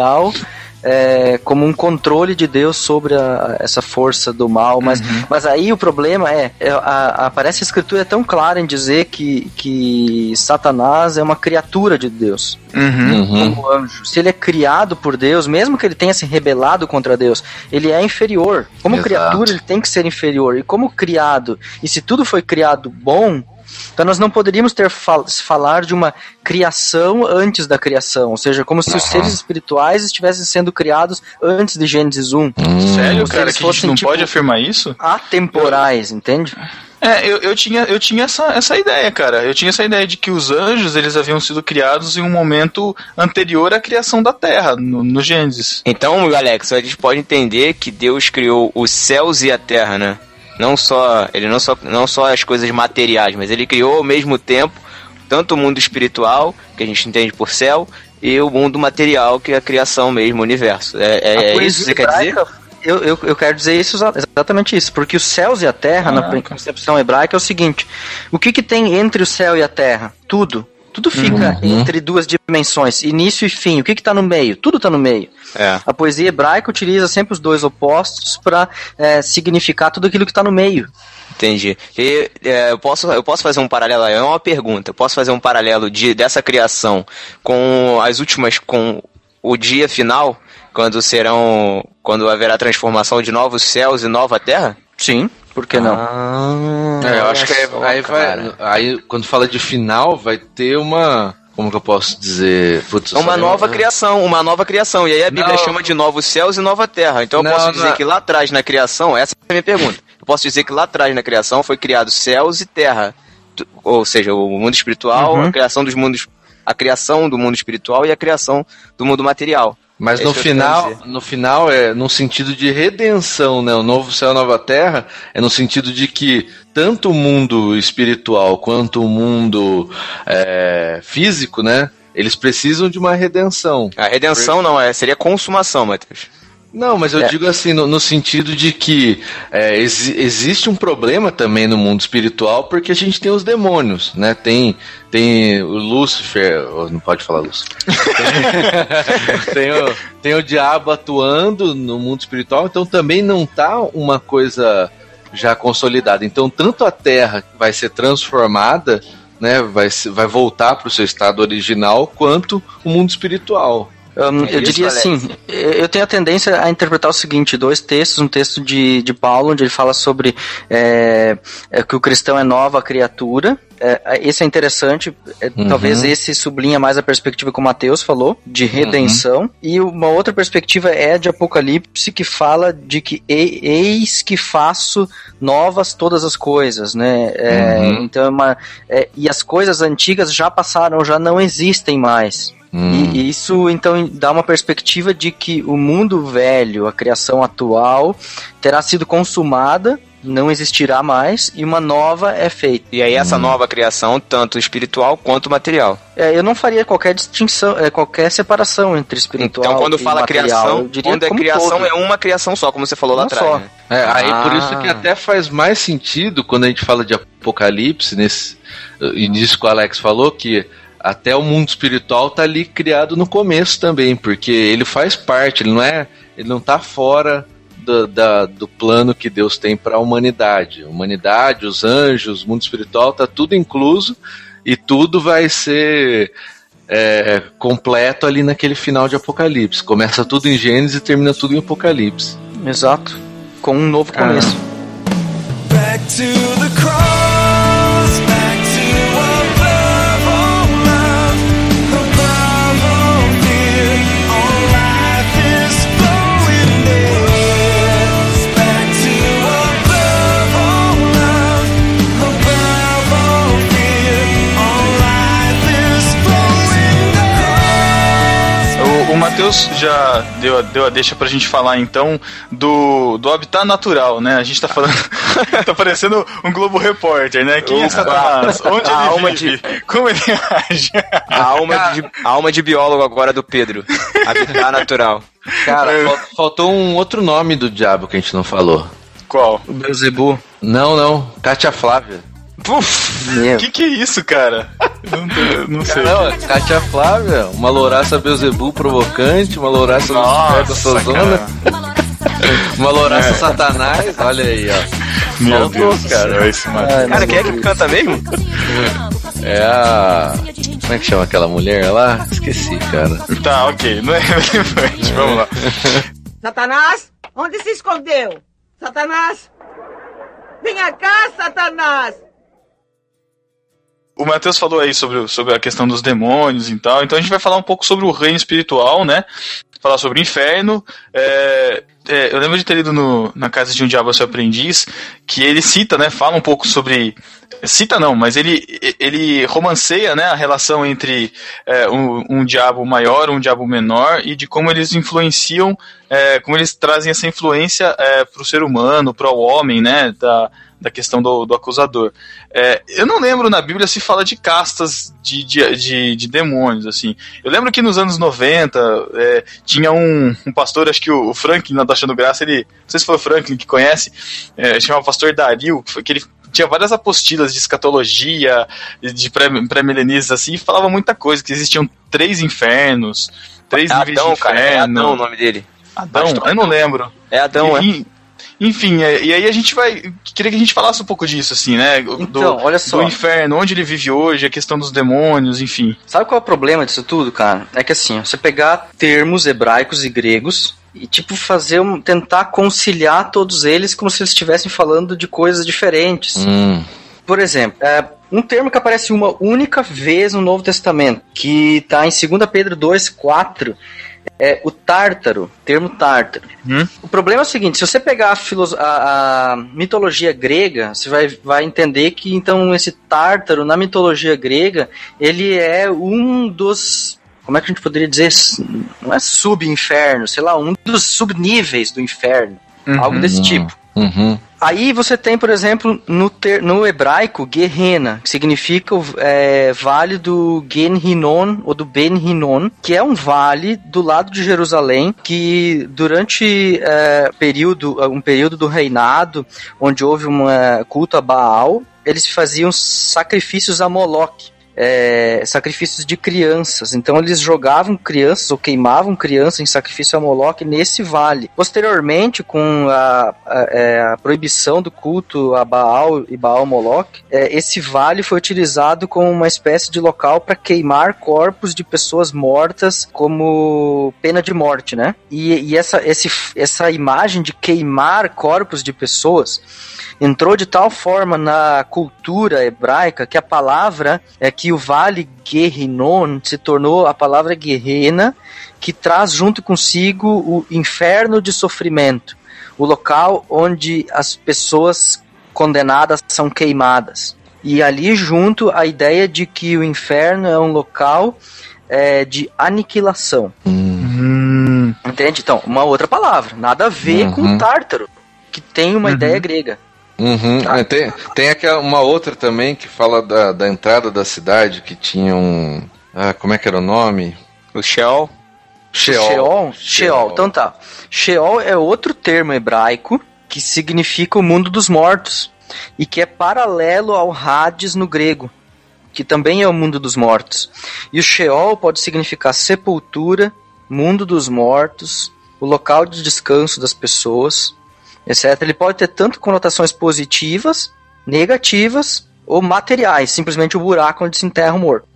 é, como um controle de Deus sobre a- essa força do mal. Mas, mas aí o problema é, é, a, a, parece que a escritura é tão clara em dizer que, que Satanás é uma criatura de Deus Uhum. como anjo. Se ele é criado por Deus, mesmo que ele tenha se rebelado contra Deus, ele é inferior. Como Exato. criatura, ele tem que ser inferior. E como criado, e se tudo foi criado bom, então nós não poderíamos ter fal falar de uma criação antes da criação, ou seja, como se os seres espirituais estivessem sendo criados antes de Gênesis 1. Sério, Como se cara, que a gente fossem, não tipo, pode afirmar isso? atemporais, entende? É, eu, eu tinha, eu tinha essa, essa ideia, cara. Eu tinha essa ideia de que os anjos, eles haviam sido criados em um momento anterior à criação da Terra, no, no Gênesis. Então, Alex, a gente pode entender que Deus criou os céus e a terra, né? Não só, ele não só, não só as coisas materiais, mas ele criou ao mesmo tempo tanto o mundo espiritual, que a gente entende por céu, e o mundo material, que é a criação mesmo, o universo. É, é- é isso que você quer dizer? Eu, eu, eu quero dizer isso exa- exatamente isso, porque os céus e a terra, na concepção hebraica, é o seguinte: o que, que tem entre o céu e a terra? Tudo. Tudo fica Uhum. entre duas dimensões, início e fim. O que está no meio? Tudo está no meio. É. A poesia hebraica utiliza sempre os dois opostos para significar tudo aquilo que está no meio. Entendi. E, é, eu, posso, eu posso fazer um paralelo, é uma pergunta, eu posso fazer um paralelo de, dessa criação com as últimas, com o dia final, quando serão, quando haverá transformação de novos céus e nova terra? Sim. Por que não? Ah, é, eu acho que aí, aí vai. Aí, quando fala de final, vai ter uma. Como que eu posso dizer? Putz, uma nova criação, uma nova criação. E aí a Bíblia Não. chama de novos céus e nova terra. Então eu Não, posso não dizer é- que lá atrás na criação, essa é a minha pergunta. Eu posso dizer que lá atrás na criação foi criado céus e terra. Ou seja, o mundo espiritual, Uhum. a criação dos mundos, a criação do mundo espiritual e a criação do mundo material. Mas É no final, no final é no sentido de redenção, né? O novo céu e a nova terra é no sentido de que tanto o mundo espiritual quanto o mundo é, físico, né? Eles precisam de uma redenção. A redenção não é, seria consumação, Matheus. Não, mas eu É. digo assim, no, no sentido de que é, exi- existe um problema também no mundo espiritual, porque a gente tem os demônios, né? Tem, tem o Lúcifer, não pode falar Lúcifer. tem, o, tem o diabo atuando no mundo espiritual, então também não tá uma coisa já consolidada. Então, tanto a Terra vai ser transformada, né? Vai, vai voltar para o seu estado original, quanto o mundo espiritual. Hum, eu Isso, diria Alex. assim, eu tenho a tendência a interpretar o seguinte, dois textos, um texto de, de Paulo, onde ele fala sobre é, é, que o cristão é nova criatura, é, esse é interessante, é, Uhum. talvez esse sublinha mais a perspectiva que o Mateus falou, de redenção, e uma outra perspectiva é de Apocalipse, que fala de que "E- eis que faço novas todas as coisas, né, É, Uhum. então é uma, é, e as coisas antigas já passaram, já não existem mais. Hum. E, e isso então dá uma perspectiva de que o mundo velho, a criação atual, terá sido consumada, não existirá mais e uma nova é feita. E aí Hum. essa nova criação, tanto espiritual quanto material. É, eu não faria qualquer distinção, é, qualquer separação entre espiritual Então quando e fala material. criação, eu diria quando é como criação todo. é uma criação só, como você falou lá atrás. né? É, aí por Ah. isso que até faz mais sentido quando a gente fala de Apocalipse, nesse, e nisso que o Alex falou, que até o mundo espiritual tá ali criado no começo também, porque ele faz parte, ele não é. Ele não tá fora do, da- do plano que Deus tem para a humanidade. A humanidade, os anjos, o mundo espiritual, tá tudo incluso e tudo vai ser é, completo ali naquele final de Apocalipse. Começa tudo em Gênesis e termina tudo em Apocalipse. Exato. Com um novo começo. Back Matheus já deu, a- deu a deixa pra gente falar então do, do habitat natural, né? A gente tá falando. tá parecendo um Globo Repórter, né? Quem é Satanás? Onde A ele alma vive? Como ele age? A alma, de, a alma de biólogo agora do Pedro. Habitat natural. Cara, fal- faltou um outro nome do diabo que a gente não falou. Qual? O Beuzebu. Não, não. Kátia Flávia. Puf! Que que é isso, cara? Não, tô- não sei. Não, é Kátia Flávia, uma louraça Beuzebu provocante, uma louraça Nossa, cara. uma louraça satanás, olha aí, ó. Meu Faltou, Deus cara. céu, esse Matheus. Ai, Cara, quem é que canta mesmo? É a. Como é que chama aquela mulher lá? Esqueci, cara. Tá, ok. Não é relevante. Vamos lá. Satanás, onde se escondeu? Satanás! Venha cá, Satanás! O Matheus falou aí sobre, sobre a questão dos demônios e tal, então a gente vai falar um pouco sobre o reino espiritual, né? Falar sobre o inferno. É, é, eu lembro de ter lido no, na Casa de um Diabo Seu Aprendiz que ele cita, né? Fala um pouco sobre. Cita não, mas ele, ele romanceia né, a relação entre é, um, um diabo maior, um diabo menor, e de como eles influenciam, é, como eles trazem essa influência é, para o ser humano, para o homem, né? Da, da questão do, do acusador. É, eu não lembro na Bíblia se fala de castas de, de, de, de demônios, assim. Eu lembro que nos anos 90 é, tinha um, um pastor, acho que o, o Franklin, não tá achando graça, ele. Não sei se foi o Franklin que conhece, é, chamava pastor Dario, que, ele tinha várias apostilas de escatologia, de pré- pré-milenistas, assim, e falava muita coisa, que existiam três infernos, três É níveis Adão, de cara. É inferno. Adão o nome dele. Adão? Eu não lembro. É Adão, é. E- Enfim, é, e aí a gente vai. Queria que a gente falasse um pouco disso, assim, né? Do, Então, olha só. Do inferno, onde ele vive hoje, a questão dos demônios, enfim. Sabe qual é o problema disso tudo, cara? É que assim, você pegar termos hebraicos e gregos e tipo fazer um, tentar conciliar todos eles como se eles estivessem falando de coisas diferentes. Hum. Por exemplo, é, um termo que aparece uma única vez no Novo Testamento, que está em 2 Pedro 2, 4, é o tártaro, termo tártaro. O problema é o seguinte, se você pegar a, filoso- a- a mitologia grega, você vai, vai entender que então esse tártaro na mitologia grega, ele é um dos como é que a gente poderia dizer? Não é sub-inferno, sei lá, um dos subníveis do inferno. Algo desse tipo. Uhum. Aí você tem, por exemplo, no, ter- no hebraico, Gehenna, que significa é, vale do Gen Hinnon ou do Ben Hinnon, que é um vale do lado de Jerusalém, que durante é, período, um período do reinado, onde houve um culto a Baal, eles faziam sacrifícios a Moloch. É, sacrifícios de crianças. Então eles jogavam crianças ou queimavam crianças em sacrifício a Moloch nesse vale. Posteriormente, com a, a- é, a proibição do culto a Baal e Baal Moloch, é, esse vale foi utilizado como uma espécie de local para queimar corpos de pessoas mortas como pena de morte, né? E, e essa, esse, essa imagem de queimar corpos de pessoas entrou de tal forma na cultura hebraica que a palavra é que o vale Gehinnon se tornou a palavra Gehenna, que traz junto consigo o inferno de sofrimento, o local onde as pessoas condenadas são queimadas. E ali junto a ideia de que o inferno é um local é, de aniquilação. Entende? Então, uma outra palavra, nada a ver com Uhum. o tártaro, que tem uma ideia grega. Uhum. Ah, tem, tem aquela, uma outra também que fala da, da entrada da cidade, que tinha um. Ah, como é que era o nome? O Sheol. Sheol. Sheol? Sheol, então tá. Sheol é outro termo hebraico que significa o mundo dos mortos e que é paralelo ao Hades no grego, que também é o mundo dos mortos. E o Sheol pode significar sepultura, mundo dos mortos, o local de descanso das pessoas, etc. Ele pode ter tanto conotações positivas, negativas ou materiais, simplesmente o buraco onde se enterra o morto.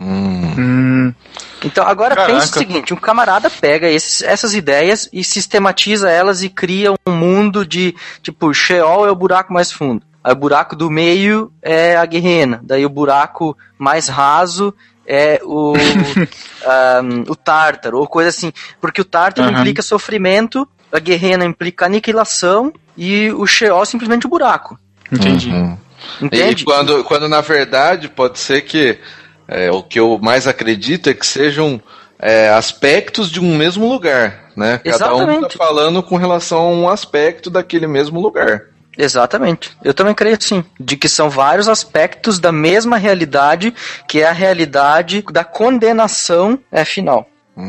Então, agora Caraca. pensa o seguinte: um camarada pega esses- essas ideias e sistematiza elas e cria um mundo de tipo, Sheol é o buraco mais fundo. Aí o buraco do meio é a guerrena. Daí o buraco mais raso é o, ahm, o tártaro, ou coisa assim. Porque o tártaro Aham. implica sofrimento, a guerrena implica aniquilação e o Sheol simplesmente o buraco. Entendi. Uhum. Entende? E quando, quando na verdade pode ser que é, o que eu mais acredito é que sejam é, aspectos de um mesmo lugar, né? Cada um Exatamente. tá falando com relação a um aspecto daquele mesmo lugar. Exatamente. Eu também creio sim. De que são vários aspectos da mesma realidade, que é a realidade da condenação é, final.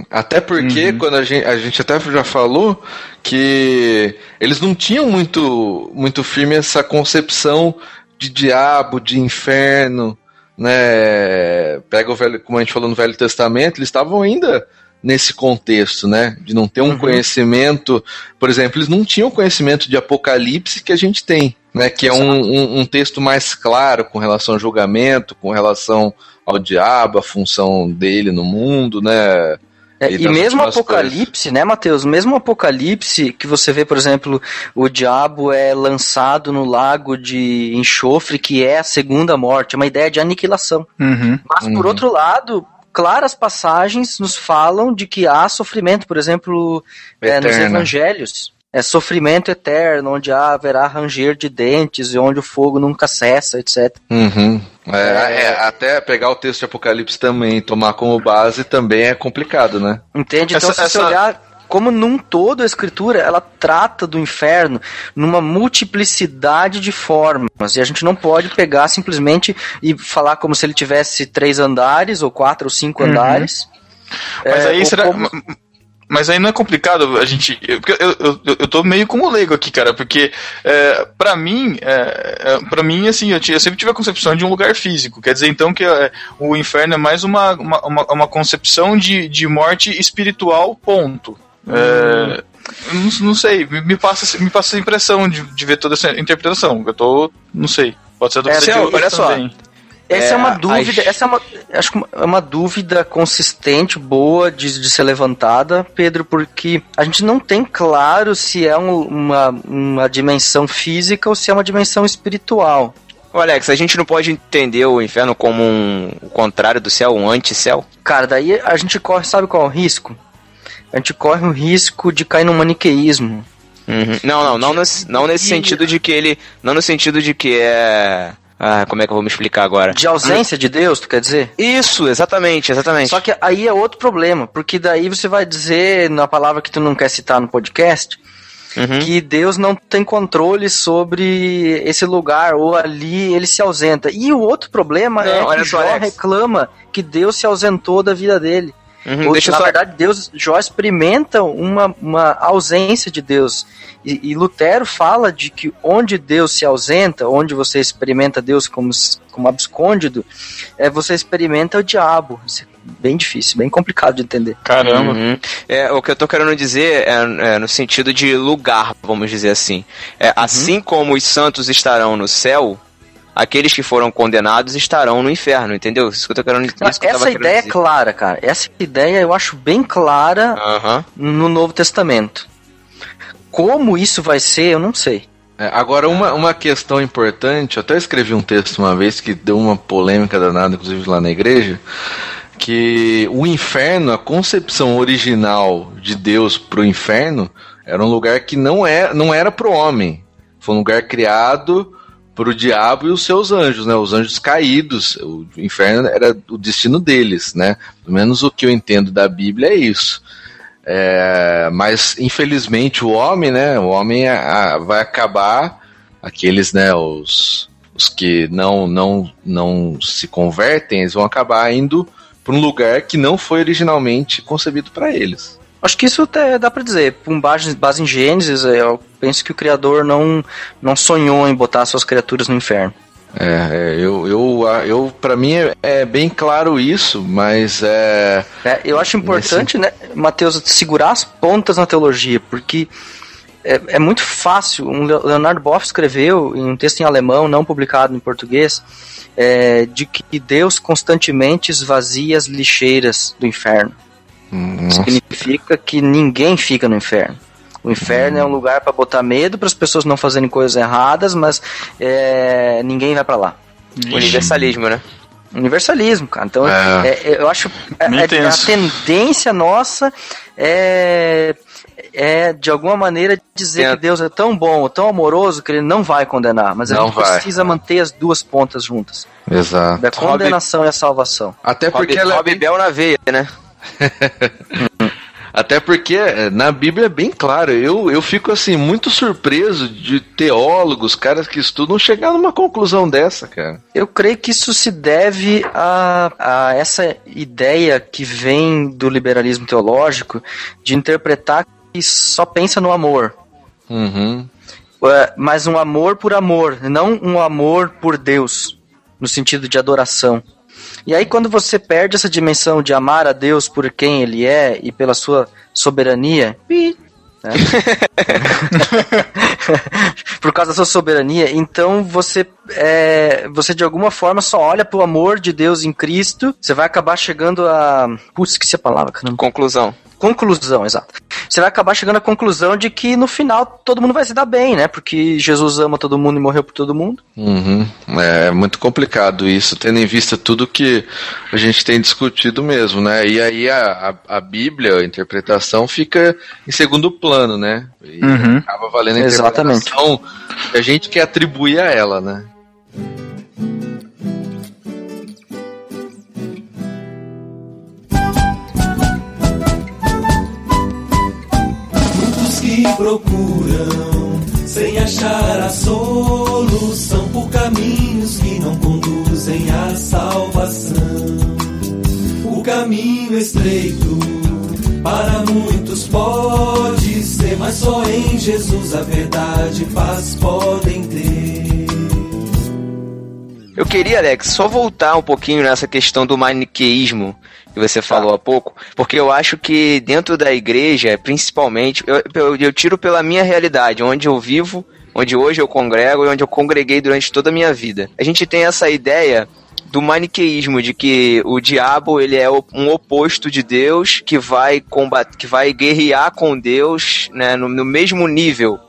Até porque quando a gente, a gente até já falou que eles não tinham muito, muito firme essa concepção de diabo, de inferno, né? Pega o velho, como a gente falou no Velho Testamento, eles estavam ainda nesse contexto, né? De não ter um conhecimento, por exemplo, eles não tinham conhecimento de Apocalipse que a gente tem, né? Que é um, um, um texto mais claro com relação ao julgamento, com relação ao diabo, a função dele no mundo, né? É, e mesmo Apocalipse, né, Mateus? Mesmo Apocalipse, que você vê, por exemplo, o diabo é lançado no lago de enxofre, que é a segunda morte, é uma ideia de aniquilação. Uhum. Mas, por outro lado, claras passagens nos falam de que há sofrimento, por exemplo, é, nos evangelhos. É sofrimento eterno, onde há, haverá ranger de dentes e onde o fogo nunca cessa, etc. Uhum. É, é, até pegar o texto de Apocalipse também e tomar como base também é complicado, né? Entende? Então, Essa- se você essa- olhar como num todo a escritura, ela trata do inferno numa multiplicidade de formas. E a gente não pode pegar simplesmente e falar como se ele tivesse três andares, ou quatro, ou cinco Uhum. andares. Mas É, aí será. como- Mas aí não é complicado a gente. Eu, eu, eu, eu tô meio como leigo aqui, cara, porque é, para mim, é, é, para mim, assim, eu, eu sempre tive a concepção de um lugar físico. Quer dizer, então, que é, o inferno é mais uma, uma, uma, uma concepção de, de morte espiritual, ponto. É, não, não sei, me, passa, me passa a impressão de, de ver toda essa interpretação. Eu tô. Não sei. Pode ser do É, que você viu olha só, também. Essa é, uma as- dúvida, essa é uma, acho que é uma dúvida consistente, boa de, de ser levantada, Pedro, porque a gente não tem claro se é um- uma, uma dimensão física ou se é uma dimensão espiritual. Ô, Alex, a gente não pode entender o inferno como um, o contrário do céu, um anticéu? Cara, daí a gente corre, sabe qual é o risco? A gente corre o risco de cair no maniqueísmo. Uhum. Não, não, não nesse, não nesse sentido de que ele. Não no sentido de que é. Ah, como é que eu vou me explicar agora? De ausência de Deus, tu quer dizer? Isso, exatamente, exatamente. Só que aí é outro problema, porque daí você vai dizer, na palavra que tu não quer citar no podcast, Uhum. que Deus não tem controle sobre esse lugar, ou ali ele se ausenta. E o outro problema Não, é que Jó reclama que Deus se ausentou da vida dele. Uhum, Ou, deixa na só- verdade, Deus, Jó experimenta uma, uma ausência de Deus. E, e Lutero fala de que onde Deus se ausenta, onde você experimenta Deus como, como abscôndido, é, você experimenta o diabo. Isso é bem difícil, bem complicado de entender. Caramba. Uhum. É, o que eu tô querendo dizer é, é no sentido de lugar, vamos dizer assim. É, Assim como os santos estarão no céu, aqueles que foram condenados estarão no inferno, entendeu? Isso que eu tô querendo isso que eu tava Essa querendo ideia é clara, cara. Essa ideia eu acho bem clara no Novo Testamento. Como isso vai ser, eu não sei. É, agora, uma, uma questão importante, eu até escrevi um texto uma vez que deu uma polêmica danada, inclusive lá na igreja, que o inferno, a concepção original de Deus pro inferno, era um lugar que não, é, não era pro homem. Foi um lugar criado pro diabo e os seus anjos, né? Os anjos caídos. O inferno era o destino deles, né? Pelo menos o que eu entendo da Bíblia é isso. É, mas infelizmente o homem, né? O homem a- a- vai acabar aqueles, né? Os, os que não não não se convertem, eles vão acabar indo para um lugar que não foi originalmente concebido para eles. Acho que isso até dá pra dizer. Com base, base em Gênesis, eu penso que o Criador não, não sonhou em botar suas criaturas no inferno. É, é, eu, eu, eu para mim é, é bem claro isso, mas é, É, eu acho importante, né, Mateus, segurar as pontas na teologia, porque é, é muito fácil. Um Le- Leonardo Boff escreveu em um texto em alemão, não publicado em português, é, de que Deus constantemente esvazia as lixeiras do inferno. Significa que ninguém fica no inferno. O inferno é um lugar para botar medo, para as pessoas não fazerem coisas erradas, mas é, ninguém vai para lá. Universalismo, né? Universalismo, cara. Então, É. é, é, eu acho é, é, a tendência nossa é, é de alguma maneira dizer que Deus é tão bom, tão amoroso que ele não vai condenar, mas a Não gente vai. precisa manter as duas pontas juntas, exato. da condenação e a salvação. Até porque Rob, ela é Rob Bell na veia, né? Até porque é, na Bíblia é bem claro. Eu, eu fico assim muito surpreso de teólogos, caras que estudam, chegar numa conclusão dessa, cara. Eu creio que isso se deve a, a essa ideia que vem do liberalismo teológico de interpretar que só pensa no amor. Uhum. É, mas um amor por amor, não um amor por Deus, no sentido de adoração. E aí, quando você perde essa dimensão de amar a Deus por quem Ele é e pela sua soberania, pi, né? por causa da sua soberania, então você, é, você de alguma forma só olha pro amor de Deus em Cristo, você vai acabar chegando a. Putz, esqueci a palavra, caramba. Conclusão. Conclusão, exato. Você vai acabar chegando à conclusão de que no final todo mundo vai se dar bem, né? Porque Jesus ama todo mundo e morreu por todo mundo. Uhum. É muito complicado isso, tendo em vista tudo que a gente tem discutido mesmo, né? E aí a, a, a Bíblia, a interpretação, fica em segundo plano, né? E Uhum. acaba valendo a Exatamente. interpretação que a gente quer atribuir a ela, né? Procuram sem achar a solução por caminhos que não conduzem à salvação. O caminho estreito para muitos pode ser, mas só em Jesus a verdade e paz podem ter. Eu queria, Alex, só voltar um pouquinho nessa questão do maniqueísmo que você falou há pouco, porque eu acho que dentro da igreja, principalmente, eu, eu, eu tiro pela minha realidade, onde eu vivo, onde hoje eu congrego e onde eu congreguei durante toda a minha vida. A gente tem essa ideia do maniqueísmo, de que o diabo ele é um oposto de Deus que vai combater, que vai guerrear com Deus, né, no, no mesmo nível,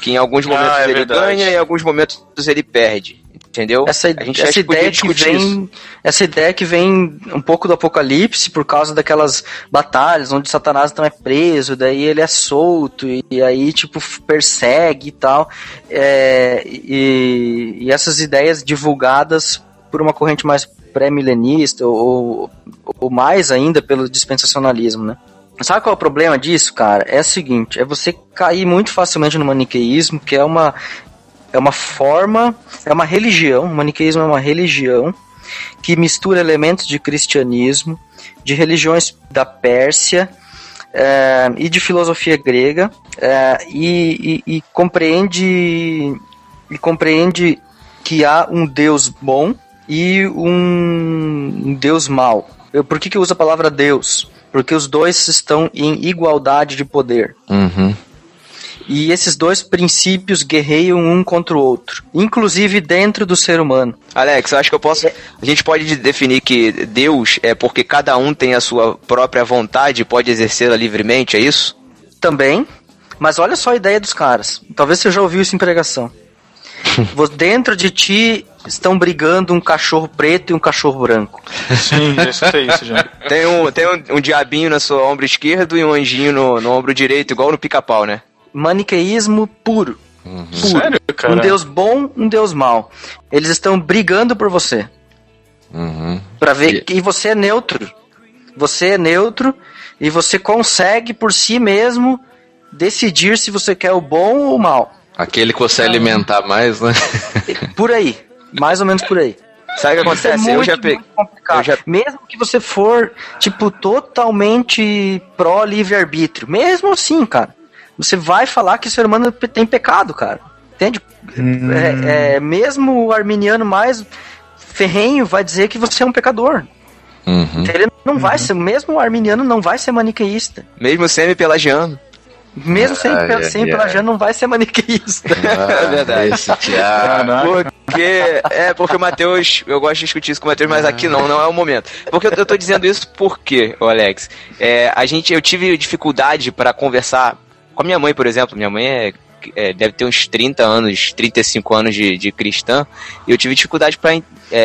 que em alguns Ah, momentos é ele verdade. ganha e em alguns momentos ele perde. Entendeu? Essa, essa ideia que discutir isso. vem, essa ideia que vem um pouco do Apocalipse por causa daquelas batalhas onde Satanás então é preso, daí ele é solto e, e aí tipo persegue e tal, É, e, e essas ideias divulgadas por uma corrente mais pré-milenista ou, ou mais ainda pelo dispensacionalismo, né? Sabe qual é o problema disso, cara? É o seguinte, é você cair muito facilmente no maniqueísmo, que é uma é uma forma, é uma religião, o maniqueísmo é uma religião que mistura elementos de cristianismo, de religiões da Pérsia eh, e de filosofia grega eh, e, e- e compreende e compreende que há um Deus bom e um, um Deus mau. Eu- Por que, que eu uso a palavra Deus? Porque os dois estão em igualdade de poder. Uhum. E esses dois princípios guerreiam um contra o outro, inclusive dentro do ser humano. Alex, eu acho que eu posso. A gente pode definir que Deus é porque cada um tem a sua própria vontade e pode exercê-la livremente, é isso? Também, mas olha só a ideia dos caras. Talvez você já ouviu isso em pregação. Dentro de ti estão brigando um cachorro preto e um cachorro branco. Sim, já escutei isso já. Tem um, tem um, um diabinho no seu ombro esquerdo e um anjinho no, no ombro direito, igual no pica-pau, né? Maniqueísmo puro. puro. Sério, cara? Um deus bom, um deus mau. Eles estão brigando por você. Uhum. Pra ver que você é neutro. Você é neutro e você consegue por si mesmo decidir se você quer o bom ou o mal. Aquele que você alimentar mais, né? Por aí. Mais ou menos por aí. Sabe o que é acontece? eu muito, já peguei. complicado. Mesmo que você for, tipo, totalmente pró livre-arbítrio. Mesmo assim, cara. Você vai falar que o ser humano tem pecado, cara. Entende? É, é, mesmo o arminiano mais ferrenho vai dizer que você é um pecador. Uhum. Ele não vai ser, mesmo o arminiano não vai ser maniqueísta. Mesmo semi-pelagiano. Mesmo sem, Ai, ai, sem ai. pelagiano não vai ser maniqueísta. é verdade. esse Thiago. Porque, é, porque o Matheus, eu gosto de discutir isso com o Matheus, mas aqui não, não é o momento. Porque eu, eu tô dizendo isso porque, Alex, é, a gente, eu tive dificuldade para conversar com a minha mãe, por exemplo. Minha mãe é, é, deve ter uns 30 anos, 35 anos de, de cristã, e eu tive dificuldade para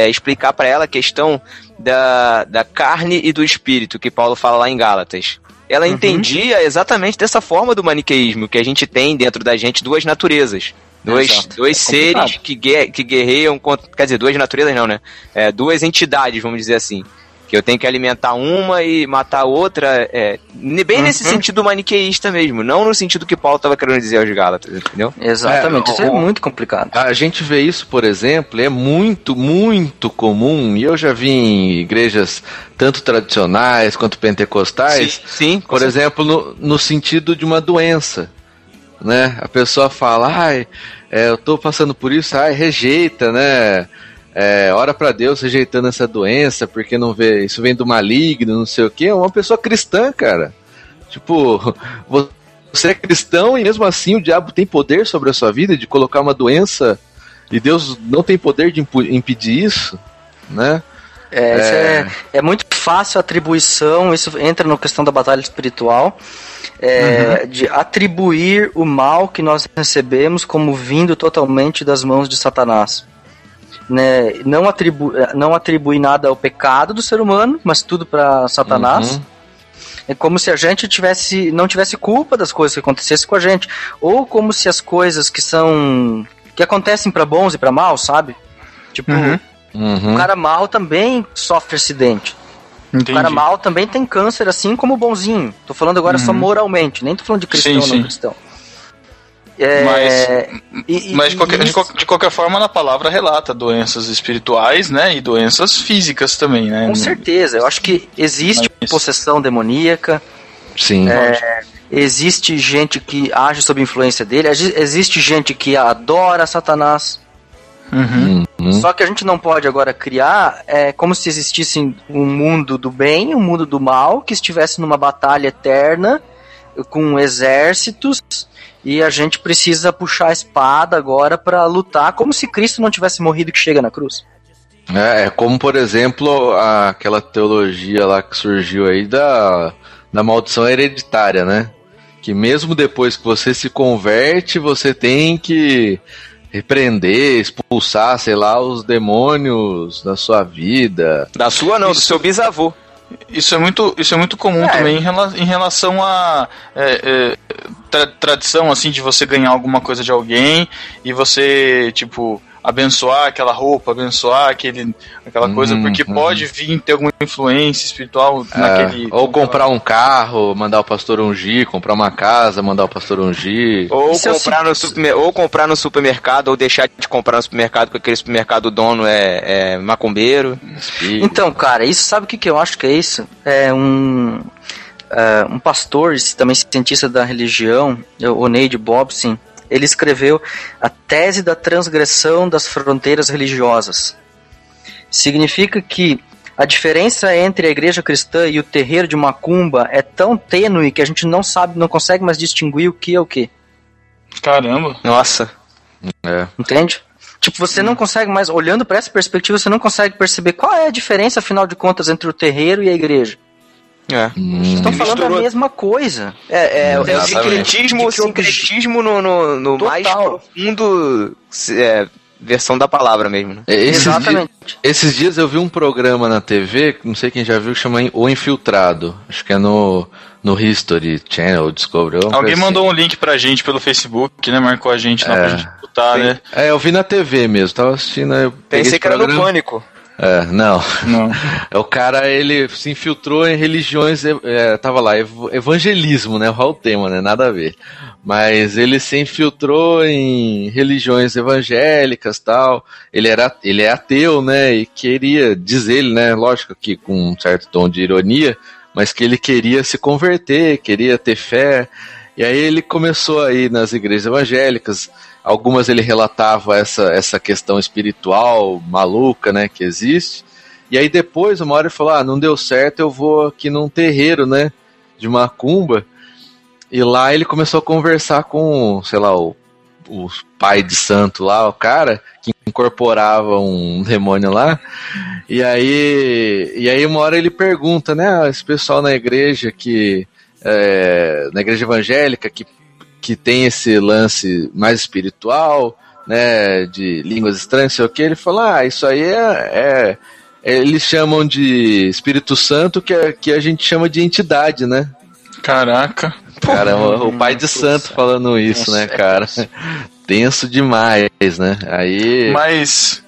explicar para ela a questão da, da carne e do espírito, que Paulo fala lá em Gálatas. Ela entendia exatamente dessa forma do maniqueísmo, que a gente tem dentro da gente duas naturezas. Dois, Exato. dois É seres que, que guerreiam contra. Quer dizer, duas naturezas não, né? É, duas entidades, vamos dizer assim. Que eu tenho que alimentar uma e matar a outra. É, bem nesse sentido maniqueísta mesmo. Não no sentido que Paulo estava querendo dizer aos Gálatas, entendeu? Exatamente, É, isso é o- muito complicado. A gente vê isso, por exemplo, é muito, muito comum, e eu já vi em igrejas tanto tradicionais quanto pentecostais, Sim, por exemplo, no, no sentido de uma doença. Né? A pessoa fala, ai, é, eu tô passando por isso, ai, rejeita, né? É, ora pra Deus rejeitando essa doença, porque não vê, isso vem do maligno, não sei o que, é uma pessoa cristã, cara. Tipo, você é cristão e mesmo assim o diabo tem poder sobre a sua vida de colocar uma doença e Deus não tem poder de impedir isso, né? É, isso é, é muito fácil a atribuição, isso entra na questão da batalha espiritual, é, de atribuir o mal que nós recebemos como vindo totalmente das mãos de Satanás. Né? Não, atribu não atribuir nada ao pecado do ser humano, mas tudo para Satanás. Uhum. É como se a gente tivesse, não tivesse culpa das coisas que acontecessem com a gente, ou como se as coisas que são que acontecem para bons e para maus, sabe? Tipo, Uhum. o cara mal também sofre acidente. Entendi. O cara mal também tem câncer, assim como o bonzinho. Tô falando agora só Uhum. moralmente, nem tô falando de cristão Sim, ou não sim. cristão. É, e- e- Mas de qualquer, e de, isso- qual- de qualquer forma, a palavra relata doenças espirituais, né? E doenças físicas também, né? Com certeza, eu acho que existe Mas- possessão demoníaca, Sim. é, existe gente que age sob influência dele, exi- existe gente que adora Satanás. Uhum. Só que a gente não pode agora criar é como se existisse um mundo do bem, um mundo do mal, que estivesse numa batalha eterna com exércitos e a gente precisa puxar a espada agora pra lutar como se Cristo não tivesse morrido que chega na cruz. É, é como, por exemplo, a- aquela teologia lá que surgiu aí da, da maldição hereditária, né? Que mesmo depois que você se converte, você tem que repreender, expulsar, sei lá, os demônios da sua vida. Da sua não, do Isso- seu bisavô. Isso é muito, isso é muito comum também em, rela- em relação a é, é, tra- tradição, assim, de você ganhar alguma coisa de alguém e você, tipo, abençoar aquela roupa, abençoar aquele, aquela coisa, porque Uhum. pode vir ter alguma influência espiritual É, naquele. ou comprar um carro, mandar o pastor ungir, comprar uma casa, mandar o pastor ungir. Ou Isso é comprar, no supermer- ou comprar no supermercado, ou deixar de comprar no supermercado, porque aquele supermercado dono é, é macumbeiro. Então, cara, isso sabe o que, que eu acho que é isso? É um. é, um pastor, também cientista da religião, o Neide Bobson, ele escreveu a tese da transgressão das fronteiras religiosas. Significa que a diferença entre a igreja cristã e o terreiro de Macumba é tão tênue que a gente não sabe, não consegue mais distinguir o que é o que. Caramba. Nossa. É. Entende? Tipo, você não consegue mais, olhando para essa perspectiva, você não consegue perceber qual é a diferença, afinal de contas, entre o terreiro e a igreja. É. Estão falando a Misturou- mesma coisa. É, é, é o sincretismo, o sincretismo no, no, no mais profundo é, versão da palavra mesmo, né? É, Esses Exatamente. Dias, esses dias eu vi um programa na TV, não sei quem já viu, que chama O Infiltrado. Acho que é no, no History Channel, Discovery. alguma Alguém coisa assim. mandou um link pra gente pelo Facebook, né? Marcou a gente lá É. pra gente escutar, né? É, eu vi na TV mesmo, tava assistindo. Pensei esse que era no pânico. É, não. Não. É o cara, ele se infiltrou em religiões, é, tava lá, ev- evangelismo, né? Qual o tema, né? Nada a ver. Mas ele se infiltrou em religiões evangélicas tal. Ele era, ele é ateu, né? E queria, diz ele, né? Lógico que com um certo tom de ironia, mas que ele queria se converter, queria ter fé. E aí ele começou aí nas igrejas evangélicas. Algumas ele relatava essa, essa questão espiritual maluca, né? Que existe. E aí depois, uma hora ele falou: Ah, não deu certo, eu vou aqui num terreiro, né? De macumba. E lá ele começou a conversar com, sei lá, o, o pai de santo lá, o cara, que incorporava um demônio lá. E aí, e aí uma hora ele pergunta, né? ah, Esse pessoal na igreja que. é, na igreja evangélica que, que tem esse lance mais espiritual, né? De línguas estranhas, sei o que, ele fala, ah, isso aí é- é eles chamam de Espírito Santo, que, é, que a gente chama de entidade, né? Caraca. Cara, o, o pai de santo falando isso, né, cara? Tenso demais, né? Aí. Mas.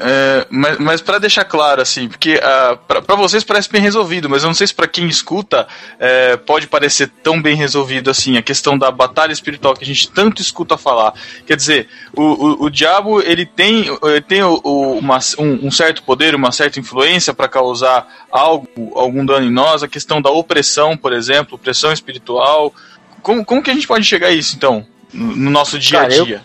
É, mas, mas para deixar claro, assim, porque ah, pra para vocês parece bem resolvido, mas eu não sei se pra quem escuta é, pode parecer tão bem resolvido assim, a questão da batalha espiritual que a gente tanto escuta falar. Quer dizer, o, o, o diabo ele tem, ele tem o- o- uma- um, um certo poder, uma certa influência para causar algo, algum dano em nós, a questão da opressão, por exemplo, opressão espiritual. Como, como que a gente pode chegar a isso, então, no no nosso dia a dia?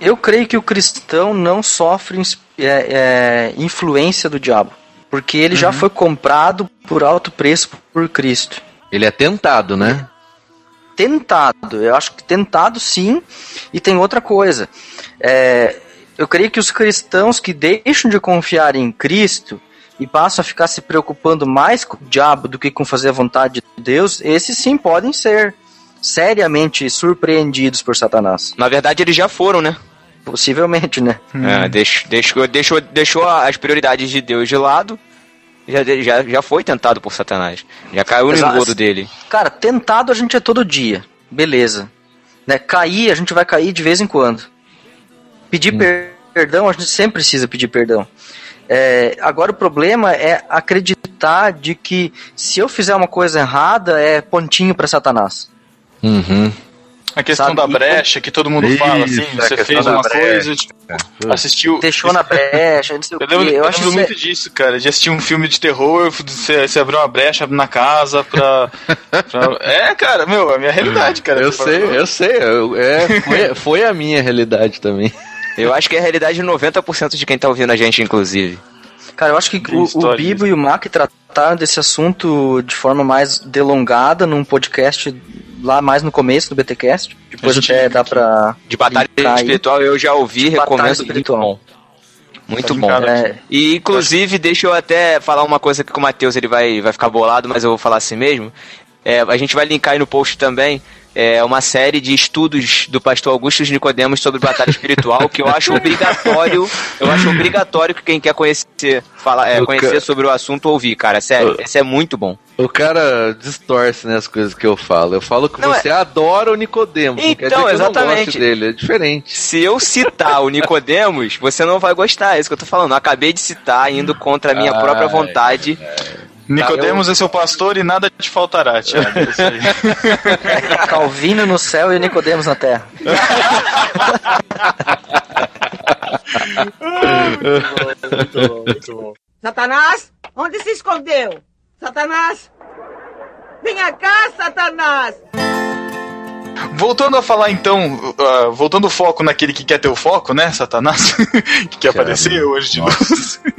Eu creio que o cristão não sofre é, é, influência do diabo. Porque ele já foi comprado por alto preço por Cristo. Ele é tentado, né? Tentado, eu acho que tentado sim. E tem outra coisa. É, eu creio que os cristãos que deixam de confiar em Cristo e passam a ficar se preocupando mais com o diabo do que com fazer a vontade de Deus, esses sim podem ser seriamente surpreendidos por Satanás. Na verdade, eles já foram, né? Possivelmente, né? É, deixou, deixou, deixou, deixou as prioridades de Deus de lado. Já, já, já foi tentado por Satanás. Já caiu no engodo dele. Cara, tentado a gente é todo dia. Beleza. Né? Cair, a gente vai cair de vez em quando. Pedir per- perdão, a gente sempre precisa pedir perdão. É, agora o problema é acreditar de que se eu fizer uma coisa errada é pontinho pra Satanás. Uhum. A questão Sabe, da brecha que todo mundo fala, assim, Isso, você fez uma brecha. coisa, tipo, assistiu. Deixou na brecha, não sei o Eu quê. lembro, Eu eu acho lembro isso é- muito disso, cara, de assistir um filme de terror, você, você abriu uma brecha na casa pra, pra- É, cara, meu, é a minha realidade, cara. Eu sei, falou. eu sei. eu- é, foi, foi a minha realidade também. Eu acho que é a realidade de 90% de quem tá ouvindo a gente, inclusive. Cara, eu acho que Tem o, o Bibo e o Mac trataram desse assunto de forma mais delongada num podcast lá mais no começo do BTcast. Depois gente até dá pra. De batalha linkar aí. espiritual eu já ouvi, De recomendo. espiritual. Muito Tá bom. É. E inclusive, deixa eu até falar uma coisa que o Matheus ele vai, vai ficar bolado, mas eu vou falar assim mesmo. É, a gente vai linkar aí no post também. É uma série de estudos do pastor Augusto Nicodemos sobre batalha espiritual que eu acho obrigatório. Eu acho obrigatório que quem quer conhecer, falar, é, conhecer quero- sobre o assunto ouvir, cara. Sério, esse é muito bom. O cara distorce né, as coisas que eu falo. Eu falo que Não, você adora o Nicodemos. Então, exatamente. dele, é diferente. Se eu citar o Nicodemos, você não vai gostar. É isso que eu tô falando. Eu acabei de citar, indo contra a minha Ai, própria vontade. Nicodemos é seu pastor e nada te faltará, Thiago. É. Calvino no céu e Nicodemos na terra. Satanás, onde se escondeu? Satanás! Venha cá, Satanás! Voltando a falar então, ah, voltando o foco naquele que quer ter o foco, né, Satanás, que quer aparecer hoje de luz.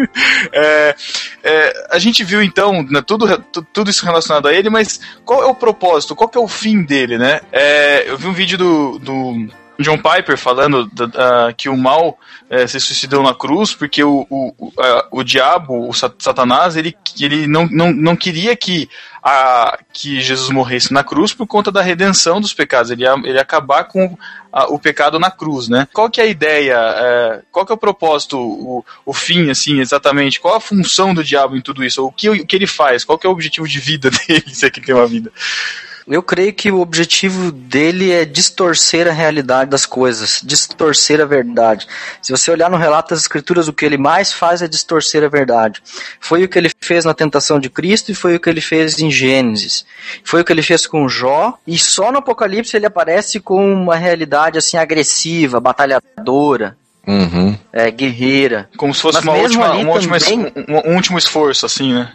É, é, a gente viu então né, tudo, tu- tudo isso relacionado a ele, mas qual é o propósito, qual que é o fim dele, né? É, eu vi um vídeo do, do John Piper falando da- da- que o mal é, se suicidou na cruz porque o, o, a- o diabo, o sa- Satanás, ele, ele não, não, não queria que, a, que Jesus morresse na cruz por conta da redenção dos pecados. Ele ia, ele ia acabar com a- o pecado na cruz, né? Qual que é a ideia? é, qual que é o propósito, o, o fim, assim, exatamente? Qual a função do diabo em tudo isso? O que, o que ele faz? Qual que é o objetivo de vida dele, se é que ele tem uma vida? Eu creio que o objetivo dele é distorcer a realidade das coisas, distorcer a verdade. Se você olhar no relato das escrituras, o que ele mais faz é distorcer a verdade. Foi o que ele fez na tentação de Cristo e foi o que ele fez em Gênesis. Foi o que ele fez com Jó e só no Apocalipse ele aparece com uma realidade assim agressiva, batalhadora, Uhum. é, guerreira. Como se fosse uma última, uma última, um, um último esforço, assim, né?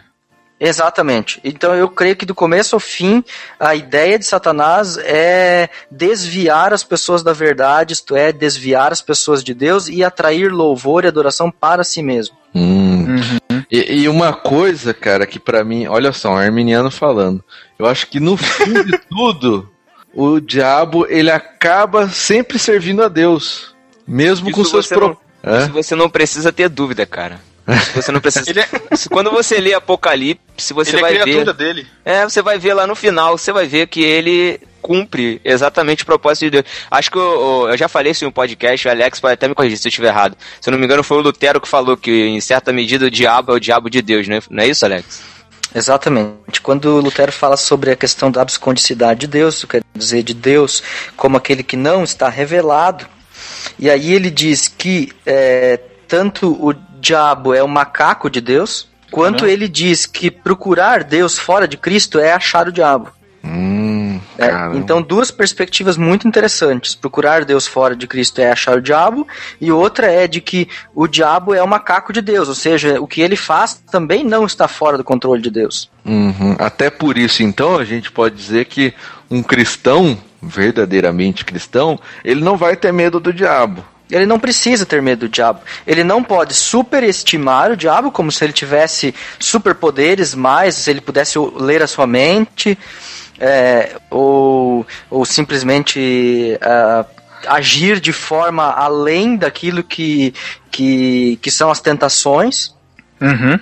Exatamente. Então eu creio que do começo ao fim, a ideia de Satanás é desviar as pessoas da verdade, isto é, desviar as pessoas de Deus e atrair louvor e adoração para si mesmo. Hum. E, e uma coisa, cara, que pra mim, olha só, um arminiano falando. Eu acho que no fim de tudo, o diabo ele acaba sempre servindo a Deus, mesmo com Isso seus você pro... não- Hã? Isso você não precisa ter dúvida, cara. Você não precisa. Se- Quando você lê Apocalipse, você ele é vai criatura ver. dele. É, você vai ver lá no final, você vai ver que ele cumpre exatamente o propósito de Deus. Acho que eu, eu já falei isso em um podcast, o Alex pode até me corrigir se eu estiver errado. Se eu não me engano, foi o Lutero que falou que, em certa medida, o diabo é o diabo de Deus, né? Não é isso, Alex? Exatamente. Quando Lutero fala sobre a questão da abscondicidade de Deus, quer dizer de Deus como aquele que não está revelado, e aí ele diz que é, tanto o diabo é o macaco de Deus, quanto Uhum. ele diz que procurar Deus fora de Cristo é achar o diabo. Hum, É, então, duas perspectivas muito interessantes. Procurar Deus fora de Cristo é achar o diabo, e outra é de que o diabo é o macaco de Deus, ou seja, o que ele faz também não está fora do controle de Deus. Uhum. Até por isso, então, a gente pode dizer que um cristão, verdadeiramente cristão, ele não vai ter medo do diabo. Ele não precisa ter medo do diabo. Ele não pode superestimar o diabo como se ele tivesse superpoderes, mais se ele pudesse ler a sua mente, é, ou, ou simplesmente ah, agir de forma além daquilo que, que, que são as tentações. Uhum.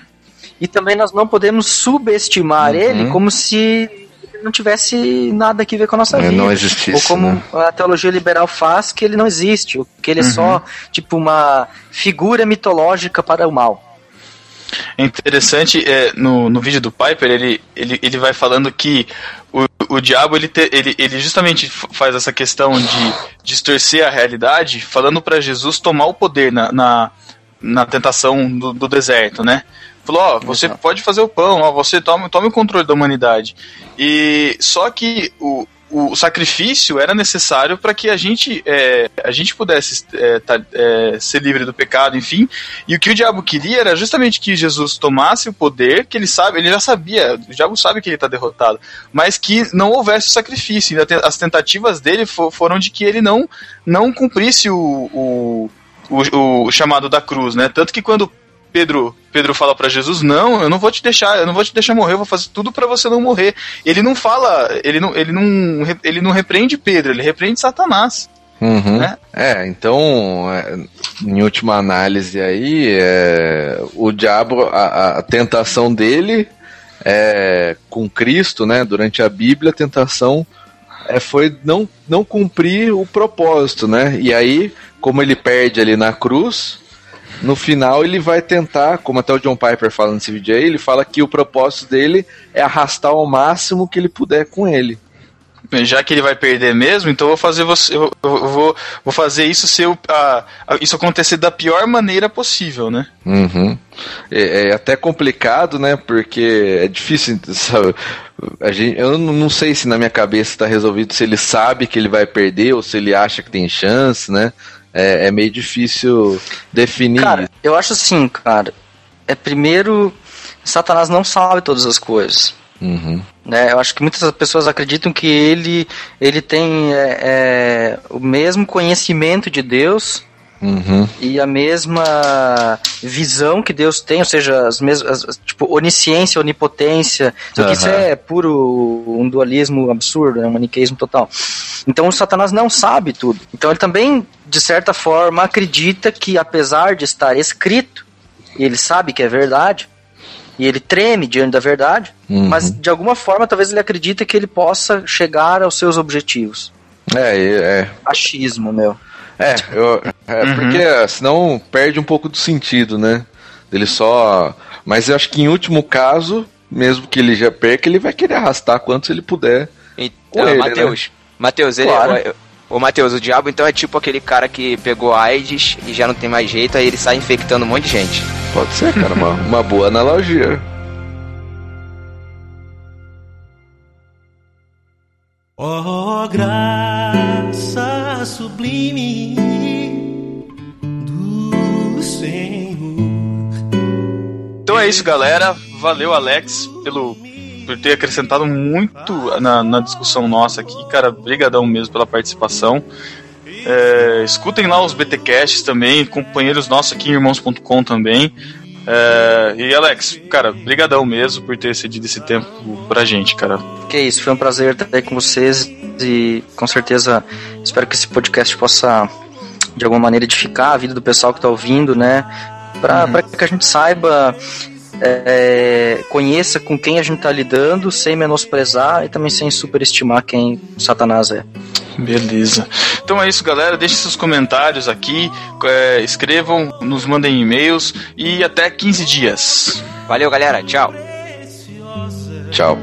E também nós não podemos subestimar Uhum. ele como se não tivesse nada a ver com a nossa É, vida. não existisse, Ou como né? a teologia liberal faz, que ele não existe, ou que ele é só tipo uma figura mitológica para o mal. É interessante, é, no, no vídeo do Piper, ele, ele, ele vai falando que o, o diabo, ele, te- ele, ele justamente faz essa questão de distorcer a realidade, falando para Jesus tomar o poder na, na, na tentação do, do deserto, né? Falou, ó, você pode fazer o pão, ó, você tome, tome o controle da humanidade. E só que o, o sacrifício era necessário para que a gente, é, a gente pudesse é, tá- é, ser livre do pecado, enfim. E o que o diabo queria era justamente que Jesus tomasse o poder, que ele sabe, ele já sabia, o diabo sabe que ele está derrotado, mas que não houvesse o sacrifício. As tentativas dele fo- foram de que ele não, não cumprisse o, o, o, o chamado da cruz, né? Tanto que quando Pedro, Pedro fala para Jesus: "Não, eu não vou te deixar, eu não vou te deixar morrer, eu vou fazer tudo para você não morrer". Ele não fala, ele não, ele não, ele não repreende Pedro, ele repreende Satanás. Uhum. Né? É, então, é, em última análise aí, é, o diabo, a, a tentação dele é, com Cristo, né, durante a Bíblia, a tentação é, foi não, não cumprir o propósito, né? E aí, como ele perde ali na cruz, no final ele vai tentar, como até o John Piper fala nesse vídeo aí, ele fala que o propósito dele é arrastar ao máximo que ele puder com ele. Já que ele vai perder mesmo, então eu vou fazer você, eu, vou, vou fazer isso ser a- a- isso acontecer da pior maneira possível, né? Uhum. É, é até complicado, né? Porque é difícil, sabe? A gente, eu não não sei se na minha cabeça está resolvido se ele sabe que ele vai perder ou se ele acha que tem chance, né? É, é meio difícil definir. Cara, eu acho assim, cara. É primeiro, Satanás não sabe todas as coisas. Uhum. né? Eu acho que muitas pessoas acreditam que ele, ele tem é, é, o mesmo conhecimento de Deus Uhum. e a mesma visão que Deus tem, ou seja, as mesmas, as- tipo, onisciência, onipotência. Só que isso é puro um dualismo absurdo, é um maniqueísmo total. Então o Satanás não sabe tudo. Então ele também, de certa forma, acredita que apesar de estar escrito, ele sabe que é verdade, e ele treme diante da verdade, Uhum. mas de alguma forma talvez ele acredite que ele possa chegar aos seus objetivos. É, é. Achismo, meu. É, eu, é Uhum. porque senão perde um pouco do sentido, né? Ele só. Mas eu acho que em último caso, mesmo que ele já perca, ele vai querer arrastar quantos ele puder. Então, ele, Matheus. Matheus, ele. Claro. O, o Matheus, o diabo então é tipo aquele cara que pegou AIDS e já não tem mais jeito, aí ele sai infectando um monte de gente. Pode ser, cara, uma, uma boa analogia. Oh, graça sublime do Senhor. Então é isso, galera. Valeu, Alex, pelo por ter acrescentado muito na, na discussão nossa aqui, cara. Brigadão mesmo pela participação. É, escutem lá os BTcasts também, companheiros nossos aqui em irmãos.com também. É, e Alex, cara, brigadão mesmo por ter cedido esse tempo pra gente, cara. Que isso, foi um prazer estar aí com vocês e com certeza espero que esse podcast possa de alguma maneira edificar a vida do pessoal que está ouvindo, né? Para que a gente saiba, é, conheça com quem a gente está lidando, sem menosprezar e também sem superestimar quem Satanás é. Beleza. Então é isso, galera. Deixem seus comentários aqui, é, escrevam, nos mandem e-mails e até 15 dias. Valeu, galera. Tchau. Tchau.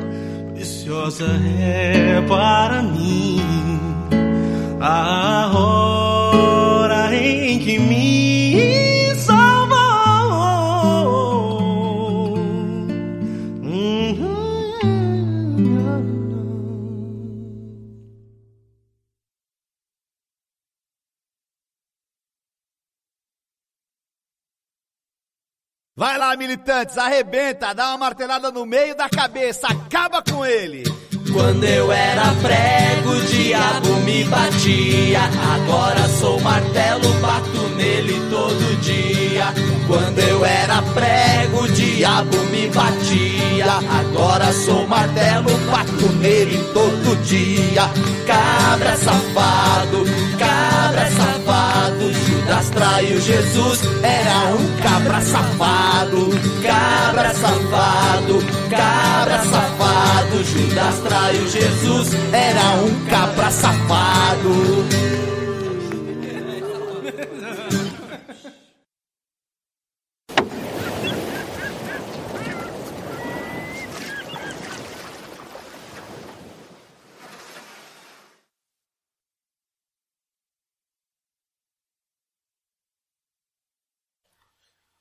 Preciosa é para mim a hora Vai lá, militantes, arrebenta, dá uma martelada no meio da cabeça, acaba com ele. Quando eu era prego, o diabo me batia. Agora sou martelo, bato nele todo dia. Quando eu era prego, o diabo me batia. Agora sou martelo, bato nele todo dia. Cabra safado, cabra safado. Judas traiu Jesus, era um cabra safado. Cabra safado, cabra safado. Judas traiu Jesus, era um cabra safado.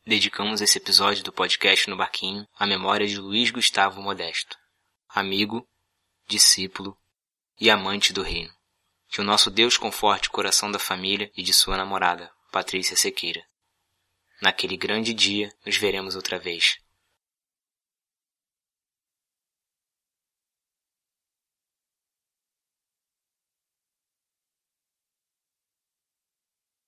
Dedicamos esse episódio do podcast no Barquinho à memória de Luiz Gustavo Modesto, amigo, discípulo e amante do reino. Que o nosso Deus conforte o coração da família e de sua namorada, Patrícia Sequeira. Naquele grande dia, nos veremos outra vez.